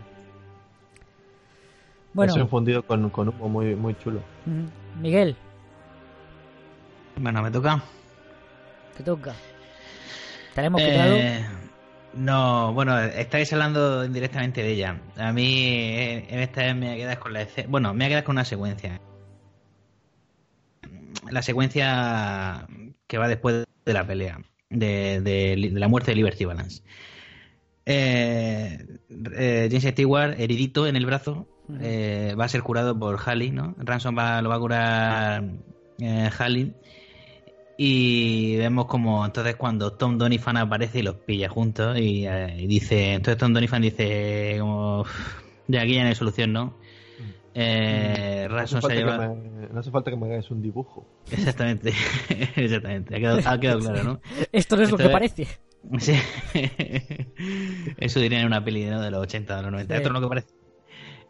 Bueno, ese fundido con, con humo muy, muy chulo. mm, Miguel, Bueno, me toca. te toca. ¿Te la hemos quitado? Eh, no, bueno, estáis hablando indirectamente de ella. A mí, eh, en esta vez me quedar con la escena. Bueno, me quedar con una secuencia. La secuencia que va después de la pelea, de, de- de la muerte de Liberty Balance. Eh, eh, James Stewart, heridito en el brazo, eh, va a ser curado por Halley, ¿no? Ransom va, lo va a curar eh, Halley. Y vemos como entonces cuando Tom Doniphan aparece y los pilla juntos y, eh, y dice, entonces Tom Doniphan dice como "Uf, ya aquí ya no hay solución, ¿no? Eh, No hace, se falta que lleva... me, no hace falta que me hagáis un dibujo. Exactamente, (laughs) exactamente, ha quedado, ha quedado claro, ¿no? Esto no es lo que es- parece. (laughs) Sí. (laughs) Eso dirían en una peli ¿no? de los 80 o los 90. Sí. Esto es lo que parece.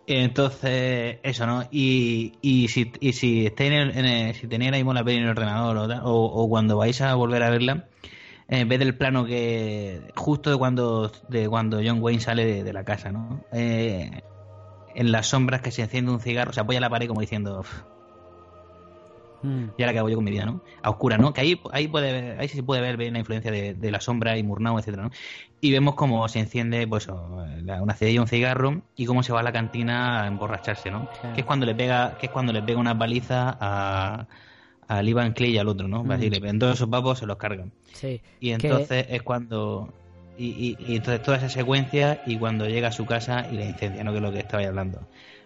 Entonces, eso, ¿no? Y, y si, y si estáis en el- en si tenéis mismo la peli en el ordenador o, o, cuando vais a volver a verla, eh, en vez del plano que justo de cuando de cuando John Wayne sale de, la casa, ¿no? Eh, en las sombras que se enciende un cigarro, se apoya a la pared como diciendo, "Uf, Mm. ¿y ahora qué hago yo con mi vida, no? A oscura, ¿no? Que ahí, ahí, puede, ahí sí se puede ver bien la influencia de, de la sombra y Murnau, etcétera, ¿no? Y vemos cómo se enciende, pues, una cerilla, un cigarro, y cómo se va a la cantina a emborracharse, ¿no? Claro. Que es cuando le pega, que es cuando le pega una paliza a, a Ivan Clay y al otro, ¿no? Mm. Así le pegan todos esos papos, se los cargan. Sí. Y Que- entonces es cuando. Y, y- y entonces toda esa secuencia y cuando llega a su casa y la incendia, ¿no? Que es lo que estaba hablando.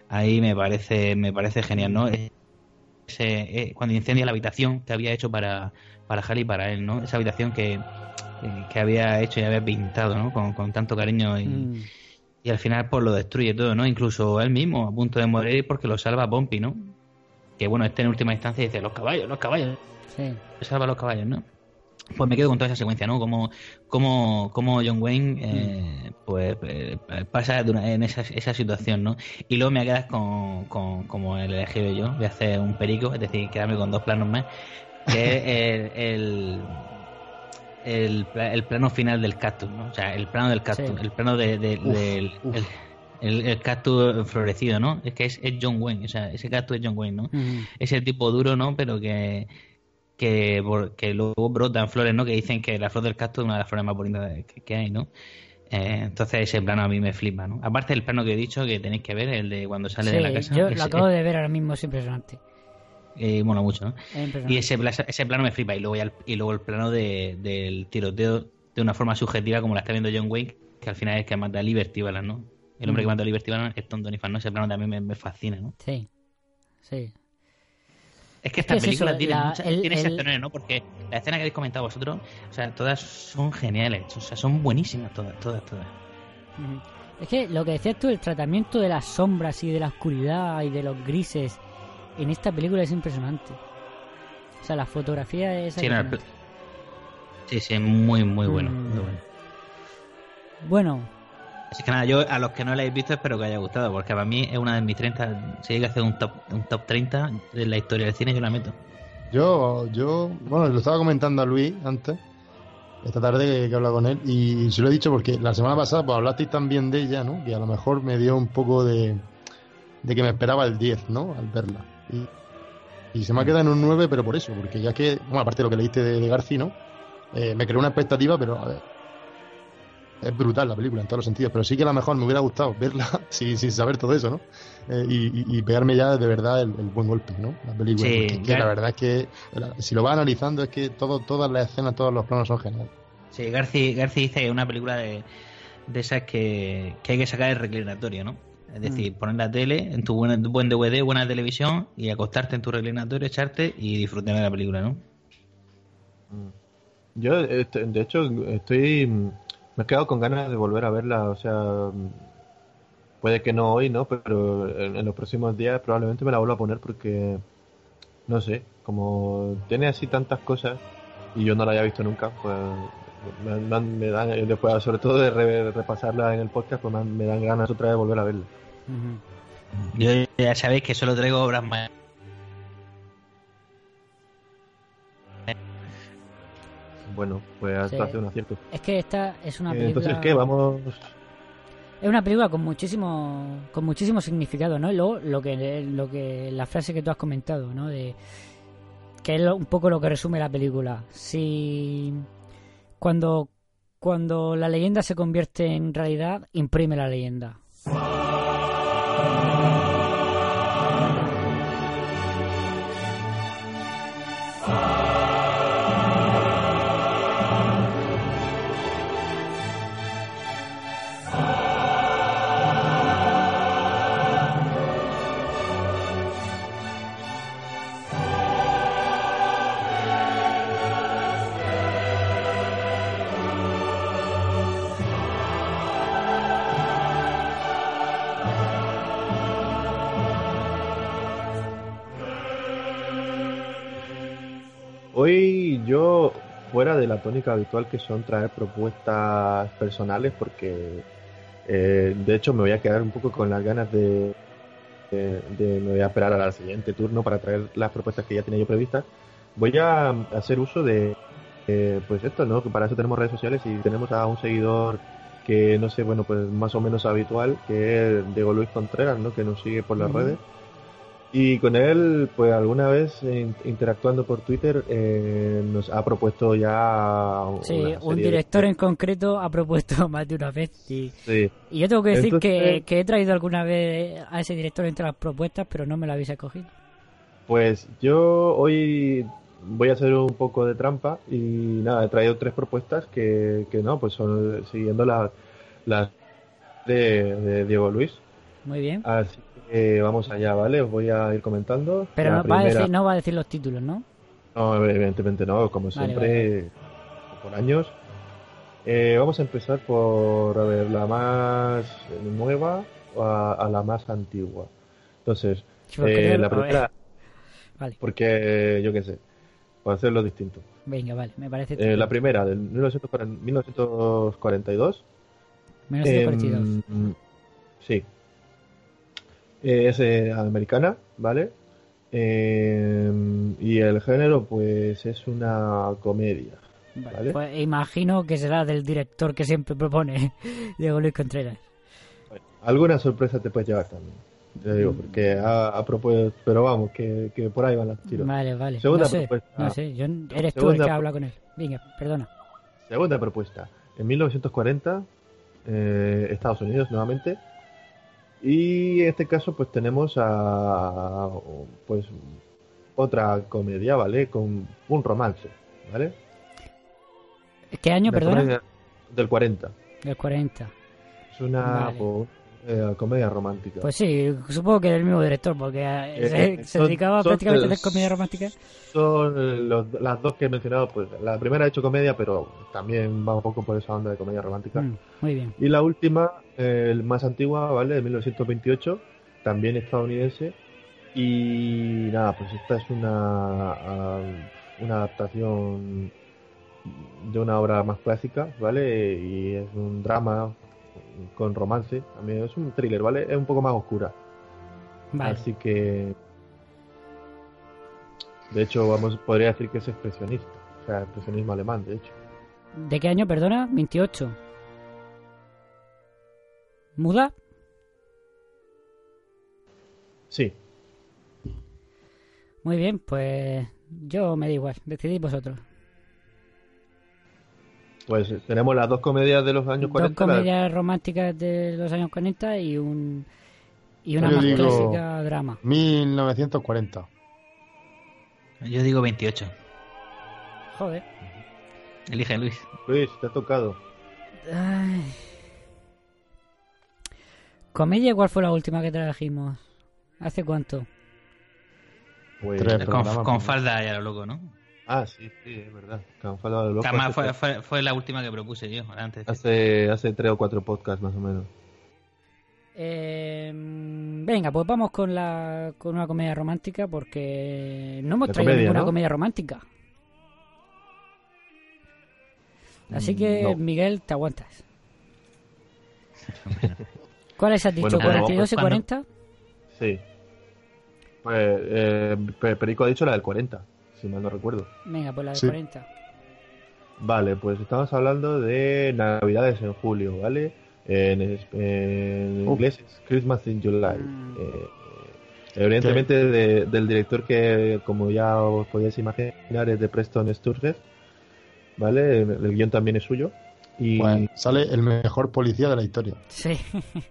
Ahí me parece, me parece genial, ¿no? Eh, cuando incendia la habitación que había hecho para, para Harry y para él, ¿no? Esa habitación que, eh, que había hecho y había pintado, ¿no? Con, con tanto cariño y, Mm. y al final pues lo destruye todo, ¿no? Incluso él mismo a punto de morir porque lo salva Pompey, ¿no? Que bueno, este en última instancia dice, los caballos, los caballos, Sí. salva a los caballos, ¿no? Pues me quedo con toda esa secuencia, ¿no? Como, como, como John Wayne eh, pues eh, pasa en esa, esa situación, ¿no? Y luego me quedas con, con como el elegido yo, voy a hacer un perico, es decir, quedarme con dos planos más, que es (laughs) el, el, el, pla- el plano final del cactus, ¿no? O sea, el plano del cactus, Sí. el plano de, de- Uf, del uf. el, el- el cactus florecido, ¿no? Es que es, es John Wayne, o sea, ese cactus es John Wayne, ¿no? Mm. ese tipo duro, ¿no? Pero que, que, que luego brotan flores, ¿no? Que dicen que la flor del cactus es una de las flores más bonitas que, que hay, ¿no? Eh, entonces ese plano a mí me flipa, ¿no? Aparte del plano que he dicho que tenéis que ver, el de cuando sale Sí, de la casa. yo ese- lo acabo de ver ahora mismo, es impresionante. eh, mola mucho, ¿no? Es impresionante. Y ese, ese plano me flipa. Y luego, el, y luego el plano de, del tiroteo de una forma subjetiva, como la está viendo John Wayne, que al final es que mata a Liberty Balance, ¿no? El hombre Mm. que mata a Liberty Balance es Tom Doniphan, ¿no? Ese plano también me, me fascina, ¿no? Sí. Sí. Es que Es esta que es película eso, tiene, la- muchas- el- tiene el- ¿no? Porque la escena que habéis comentado vosotros, o sea, todas son geniales, o sea, son buenísimas todas, todas, todas. Es que lo que decías tú, el tratamiento de las sombras y de la oscuridad y de los grises en esta película es impresionante. O sea, la fotografía es Sí, no, Sí, sí, muy, muy bueno. Mm. Muy bueno. Bueno, Así que nada, yo a los que no la hayáis visto espero que haya gustado, porque para mí es una de mis 30. Si hay que hacer un top, un top 30 de la historia del cine, yo la meto. Yo, yo, bueno, lo estaba comentando a Luis antes, esta tarde que, que he hablado con él, y se lo he dicho porque la semana pasada pues hablasteis también de ella, ¿no? Que a lo mejor me dio un poco de, de que me esperaba el 10, ¿no? Al verla. Y, y se me ha quedado en un 9, pero por eso, porque ya que, bueno, aparte de lo que leíste de, de Garci, ¿no? Eh, me creó una expectativa, pero a ver, es brutal la película en todos los sentidos, pero sí que a lo mejor me hubiera gustado verla (laughs) sin, sin saber todo eso, ¿no? Eh, y, y- pegarme ya de verdad el, el buen golpe, ¿no? La película, Sí, porque que la verdad es que la- si lo vas analizando es que todo, todas las escenas, todos los planos son geniales. Sí, Garci, Garci dice que es una película de, de esas que, que hay que sacar el reclinatorio, ¿no? Es decir, poner la tele en tu buen, buen DVD, buena televisión y acostarte en tu reclinatorio, echarte y disfrutar de la película, ¿no? Yo, este, de hecho, estoy. Me he quedado con ganas de volver a verla. O sea, puede que no hoy, ¿no? Pero en, los próximos días probablemente me la vuelva a poner porque. No sé, como tiene así tantas cosas y yo no la haya visto nunca, pues. Me, me dan- después, sobre todo de re- repasarla en el podcast, pues me, dan- ganas otra vez de volver a verla. Yo ya sabéis que solo traigo obras más. Bueno, pues hasta Sí. hace un acierto. es que esta es una Eh, película... Entonces, ¿qué? Vamos. Es una película con muchísimo con muchísimo significado, ¿no? Y luego lo que lo que la frase que tú has comentado, ¿no? De que es un poco lo que resume la película. Si cuando cuando la leyenda se convierte en realidad, imprime la leyenda. Hoy yo, fuera de la tónica habitual que son traer propuestas personales, porque eh, de hecho me voy a quedar un poco con las ganas de, de- de- me voy a esperar al siguiente turno para traer las propuestas que ya tenía yo previstas. Voy a hacer uso de, eh, pues esto, ¿no? Que para eso tenemos redes sociales y tenemos a un seguidor que no sé, bueno, pues más o menos habitual, que es Diego Luis Contreras, ¿no? Que nos sigue por las redes. Y con él, pues alguna vez eh, interactuando por Twitter, eh, nos ha propuesto ya. Sí, un de- director en concreto ha propuesto (laughs) más de una vez y, Sí. y yo tengo que decir que, Entonces- que he traído alguna vez a ese director entre las propuestas, pero no me lo habéis escogido. Pues yo hoy voy a hacer un poco de trampa y nada, he traído tres propuestas que, que no, pues son siguiendo las las de, de Diego Luis. Muy bien. Así que vamos allá, ¿vale? Os voy a ir comentando. Pero no va, a decir, no va a decir los títulos, ¿no? No, evidentemente no, como Vale, siempre, por años. Eh, vamos a empezar por, a ver, la más nueva a, a la más antigua. Entonces, eh, la ver. primera, Vale, porque yo qué sé, por hacerlo distinto. venga, vale, me parece. Eh, la primera, del 1940 1942. 1942. Em, sí. Eh, es eh, americana, ¿vale? Em, y el género, pues, es una comedia. Vale, ¿vale? Pues imagino que será del director que siempre propone (laughs) Diego Luis Contreras. Alguna sorpresa te puedes llevar también. Te digo, porque ha, ha propuesto, pero vamos, que, que por ahí van los tiros. Vale, vale. Segunda no sé, propuesta. no sé. Yo, eres tú el que habla con él. Venga, perdona. Segunda propuesta. En 1940, eh, Estados Unidos nuevamente. Y en este caso, pues tenemos a pues otra comedia, ¿vale? Con un romance, ¿vale? ¿Qué año, comedia Del 40. Del 40. Es una Vale. pues, eh, comedia romántica. Pues sí, supongo que del mismo director, porque eh, se, Eh, se son- dedicaba son prácticamente a hacer comedia romántica. Son los- las dos que he mencionado, pues la primera ha hecho comedia, pero también va un poco por esa onda de comedia romántica. Mm, muy bien. Y la última, eh, el más antigua, ¿vale? De 1928, también estadounidense. Y nada, pues esta es una, ah, una adaptación de una obra más clásica, ¿vale? Y es un drama con romance. A mí es un thriller, ¿vale? Es un poco más oscura. Vale. Así que. De hecho, vamos, podría decir que es expresionista. O sea, expresionismo alemán, de hecho. ¿De qué año, perdona? 28. ¿Muda? Sí. Muy bien, pues yo me da igual. Decidid vosotros. Pues tenemos las dos comedias de los años 40. Dos la- comedias románticas de los años 40 y un y una Yo más digo- clásica drama. 1940. Yo digo 28. Joder. Elige Luis. Luis, te ha tocado. Ay. ¿Comedia cuál fue la última que trajimos? ¿Hace cuánto? Pues- Con, falda ya lo loco, ¿no? Ah, sí, sí, es verdad. Loco Que además hace, fue, fue, fue la última que propuse yo antes. hace, hace tres o cuatro podcasts más o menos. Eh, venga, pues vamos con la con una comedia romántica porque no hemos De traído comedia, ninguna ¿no? comedia romántica. Así que, Mm, no. Miguel, te aguantas. ¿Cuáles has dicho? Bueno, pues vamos, ¿42 y ¿cuándo? 40? Sí. Pues eh, Pe- Perico ha dicho la del 40, si mal no recuerdo. Venga, pues la de Sí. 40. Vale, pues estamos hablando de Navidades en julio, ¿vale? En, Uh. inglés es Christmas in July. Mm. Eh, evidentemente de- del director que, como ya os podéis imaginar, es de Preston Sturges, ¿vale? El, el guion también es suyo. Y Pues sale el mejor policía de la historia. Sí. (laughs)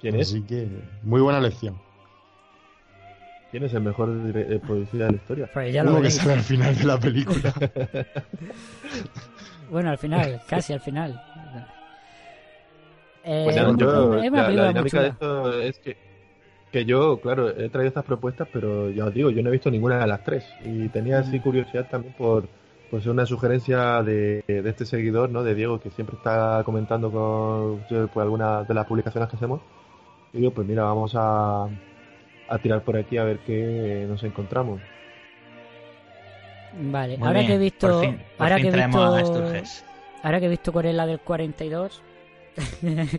¿quién es? Así que muy buena lección. ¿Quién es el mejor dire- eh, policía de la historia? Pues ya lo Uno que sale al final de la película. (laughs) Bueno, al final, casi al final. Eh, Pues yo, es una la, la dinámica de esto es que, que yo, claro, he traído estas propuestas, pero ya os digo, yo no he visto ninguna de las tres. Y tenía así Mm. curiosidad también por pues una sugerencia de, de este seguidor, ¿no? De Diego, que siempre está comentando con pues, algunas de las publicaciones que hacemos. Y digo, pues mira, vamos a, a tirar por aquí a ver qué nos encontramos. Vale, Muy ahora bien, que he visto. Por fin, por ahora fin que he a visto. Ahora que he visto cuál es la del 42,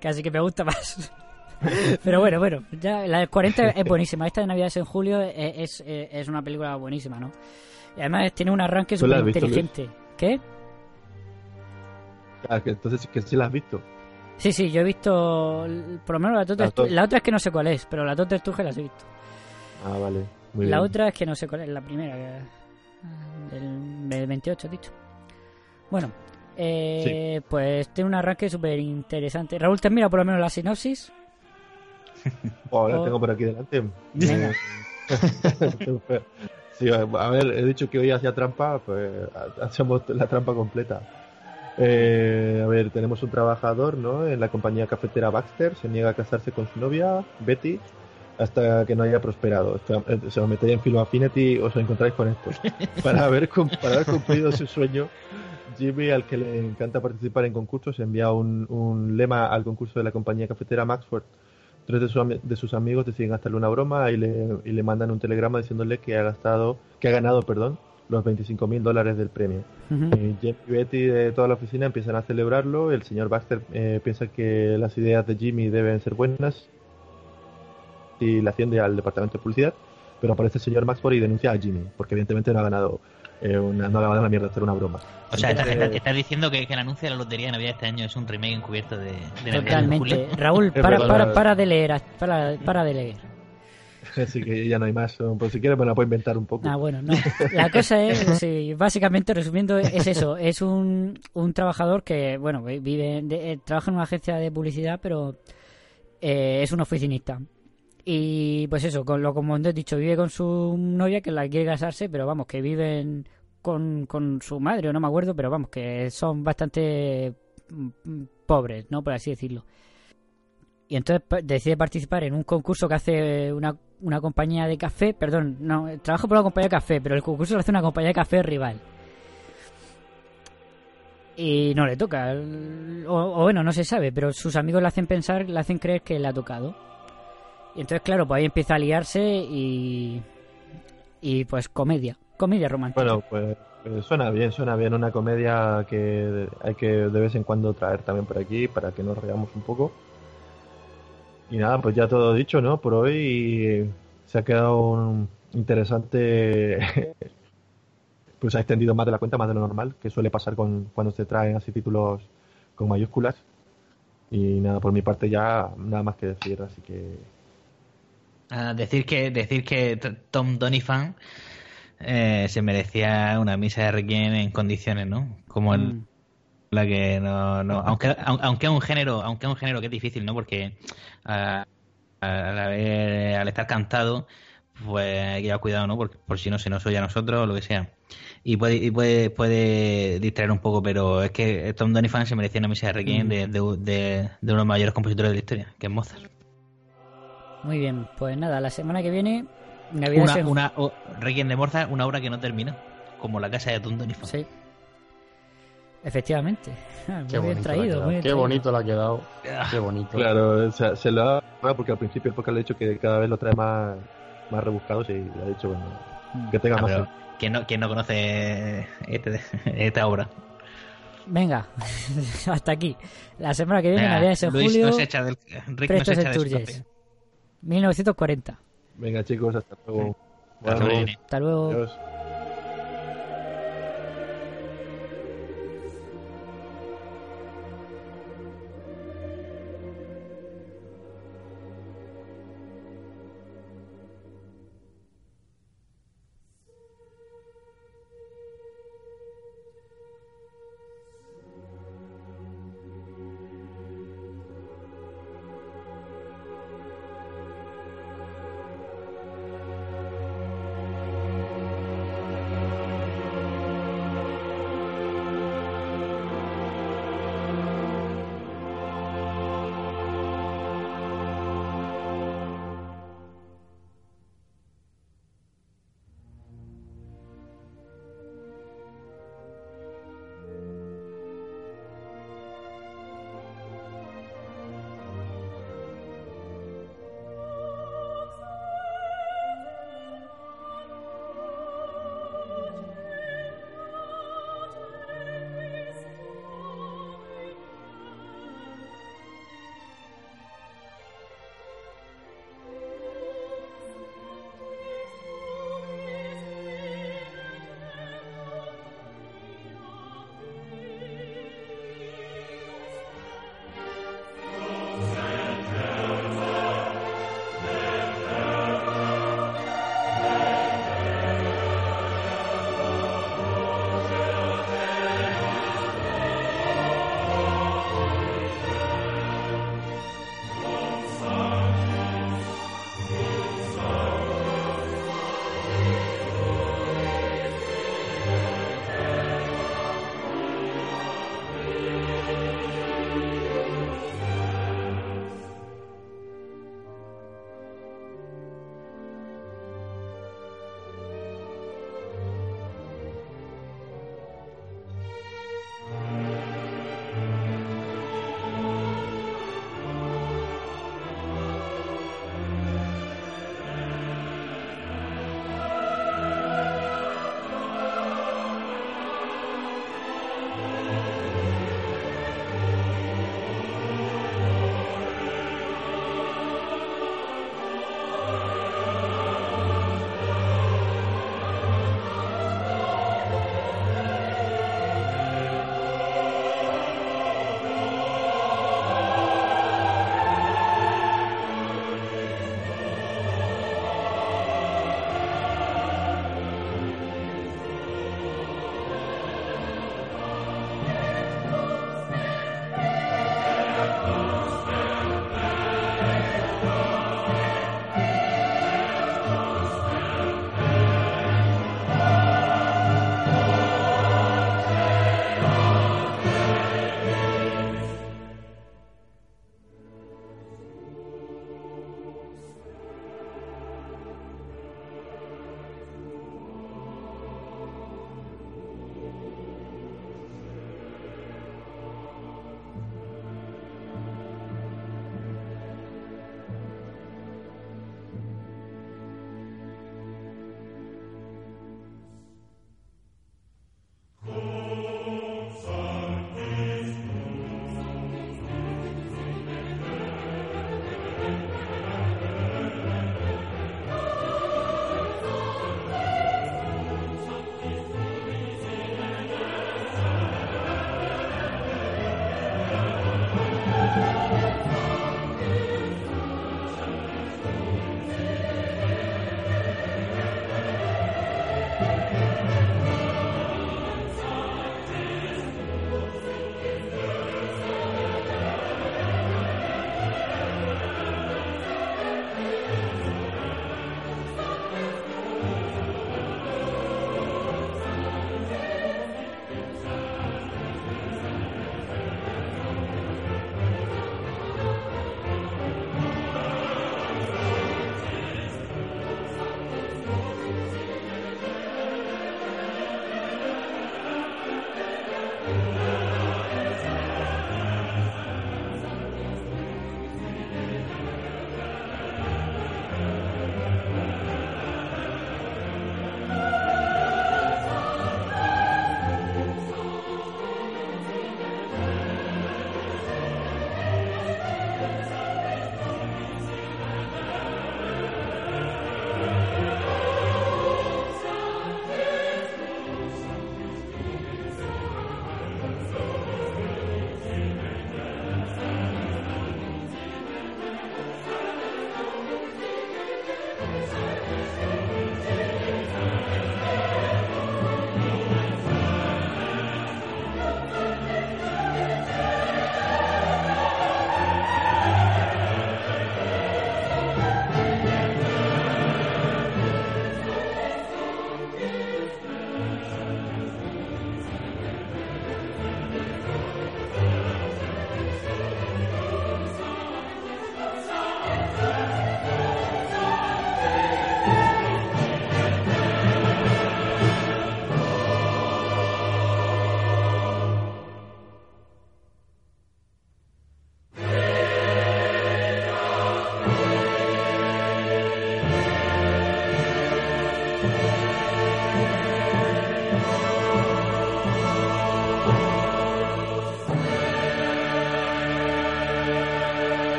casi (laughs) que me gusta más. (laughs) Pero bueno, bueno, ya la del 40 es buenísima. Esta de Navidades en julio es, es, es una película buenísima, ¿no? Y además tiene un arranque ¿Tú la súper inteligente. ¿Qué? Ah, que entonces que sí la has visto. Sí, sí, yo he visto. Por lo menos la dos. La otra es que no sé cuál es, pero la Totter Sturges las he visto. Ah, vale. Muy la bien. otra es que no sé cuál es, la primera. que- del, del 28, he dicho. Bueno, eh, pues tiene un arranque súper interesante. Raúl, ¿te mirado por lo menos la sinopsis? (laughs) Oh, ahora o- tengo por aquí delante. Venga. (laughs) sí, a ver, he dicho que hoy hacía trampa, pues hacemos la trampa completa. Eh, a ver, tenemos un trabajador, ¿no? En la compañía cafetera Baxter, se niega a casarse con su novia, Betty, hasta que no haya prosperado. Eh, Se os metéis en Film Affinity os encontráis con esto. (laughs) Para haber, cum- para haber cumplido su sueño, Jimmy, al que le encanta participar en concursos, envía un, un lema al concurso de la compañía cafetera Maxford. Tres de, sus ami- de sus amigos deciden gastarle una broma y le, y le mandan un telegrama diciéndole que ha gastado, que ha ganado, perdón, los 25 mil dólares del premio. Ujú. Eh, Jim y Betty de toda la oficina empiezan a celebrarlo. El señor Baxter eh, piensa que las ideas de Jimmy deben ser buenas y le asciende al departamento de publicidad. Pero aparece el señor Maxford y denuncia a Jimmy, porque evidentemente no ha ganado, eh, una, no ha ganado la mierda de hacer una broma. O sea, estás está, estás diciendo que, que el anuncio de la lotería de Navidad este año es un remake encubierto de, de Totalmente. Raúl, (laughs) para, para, para de leer, para, para de leer. (laughs) Así que ya no hay más. Pues si quieres me la puedo inventar un poco. Ah, bueno, no. La cosa es, (laughs) sí, básicamente resumiendo, es eso. Es un, un trabajador que, bueno, vive, de- eh, trabaja en una agencia de publicidad, pero eh, es un oficinista. Y pues eso, con lo como he dicho, vive con su novia que la quiere casarse, pero vamos, que viven con, con su madre, o no me acuerdo, pero vamos, que son bastante mm, pobres, ¿no? Por así decirlo. Y entonces decide participar en un concurso que hace una, una compañía de café, perdón, no, trabaja por una compañía de café, pero el concurso lo hace una compañía de café rival. Y no le toca, o, o bueno, no se sabe, pero sus amigos le hacen pensar, le hacen creer que le ha tocado. Y entonces, claro, pues ahí empieza a liarse y. Y pues comedia, comedia romántica. Bueno, pues Eh, suena bien, suena bien. Una comedia que hay que de vez en cuando traer también por aquí para que nos reamos un poco. Y nada, pues ya todo dicho, ¿no? Por hoy se ha quedado un interesante. (laughs) pues ha extendido más de la cuenta, más de lo normal, que suele pasar con, cuando se traen así títulos con mayúsculas. Y nada, por mi parte ya nada más que decir, así que. Ah, decir que decir que Tom Donifan eh, se merecía una misa de Requiem en condiciones, ¿no? Como el, mm. la que no, no aunque aunque es un género aunque es un género que es difícil, ¿no? Porque al, al estar cantado pues hay que llevar cuidado, ¿no? Por, por si no se nos oye a nosotros o lo que sea. Y puede, y puede, puede distraer un poco, pero es que Tom Donifan se merecía una misa de Requiem de, de, de, uno de los mayores compositores de la historia, que es Mozart. Muy bien, pues nada, la semana que viene... Una, una Requiem de Mozart, una obra que no termina, como la casa de Tom Donifan. Sí. Efectivamente. Muy Qué bien traído. Muy bien Qué traído. bonito le ha quedado. Qué bonito. Claro, o sea, se lo ha porque al principio el podcast le ha dicho que cada vez lo trae más, más rebuscados y le ha dicho, bueno, que tenga Ah, más. pero ¿quién, no, ¿Quién no conoce este, esta obra? Venga, (laughs) hasta aquí. La semana que viene, Venga, Navidades en Luis julio, nos echa del, Rick nos Prestos echa de. 1940. Venga, chicos, hasta luego. Hasta Bueno, luego. Hasta luego. adiós.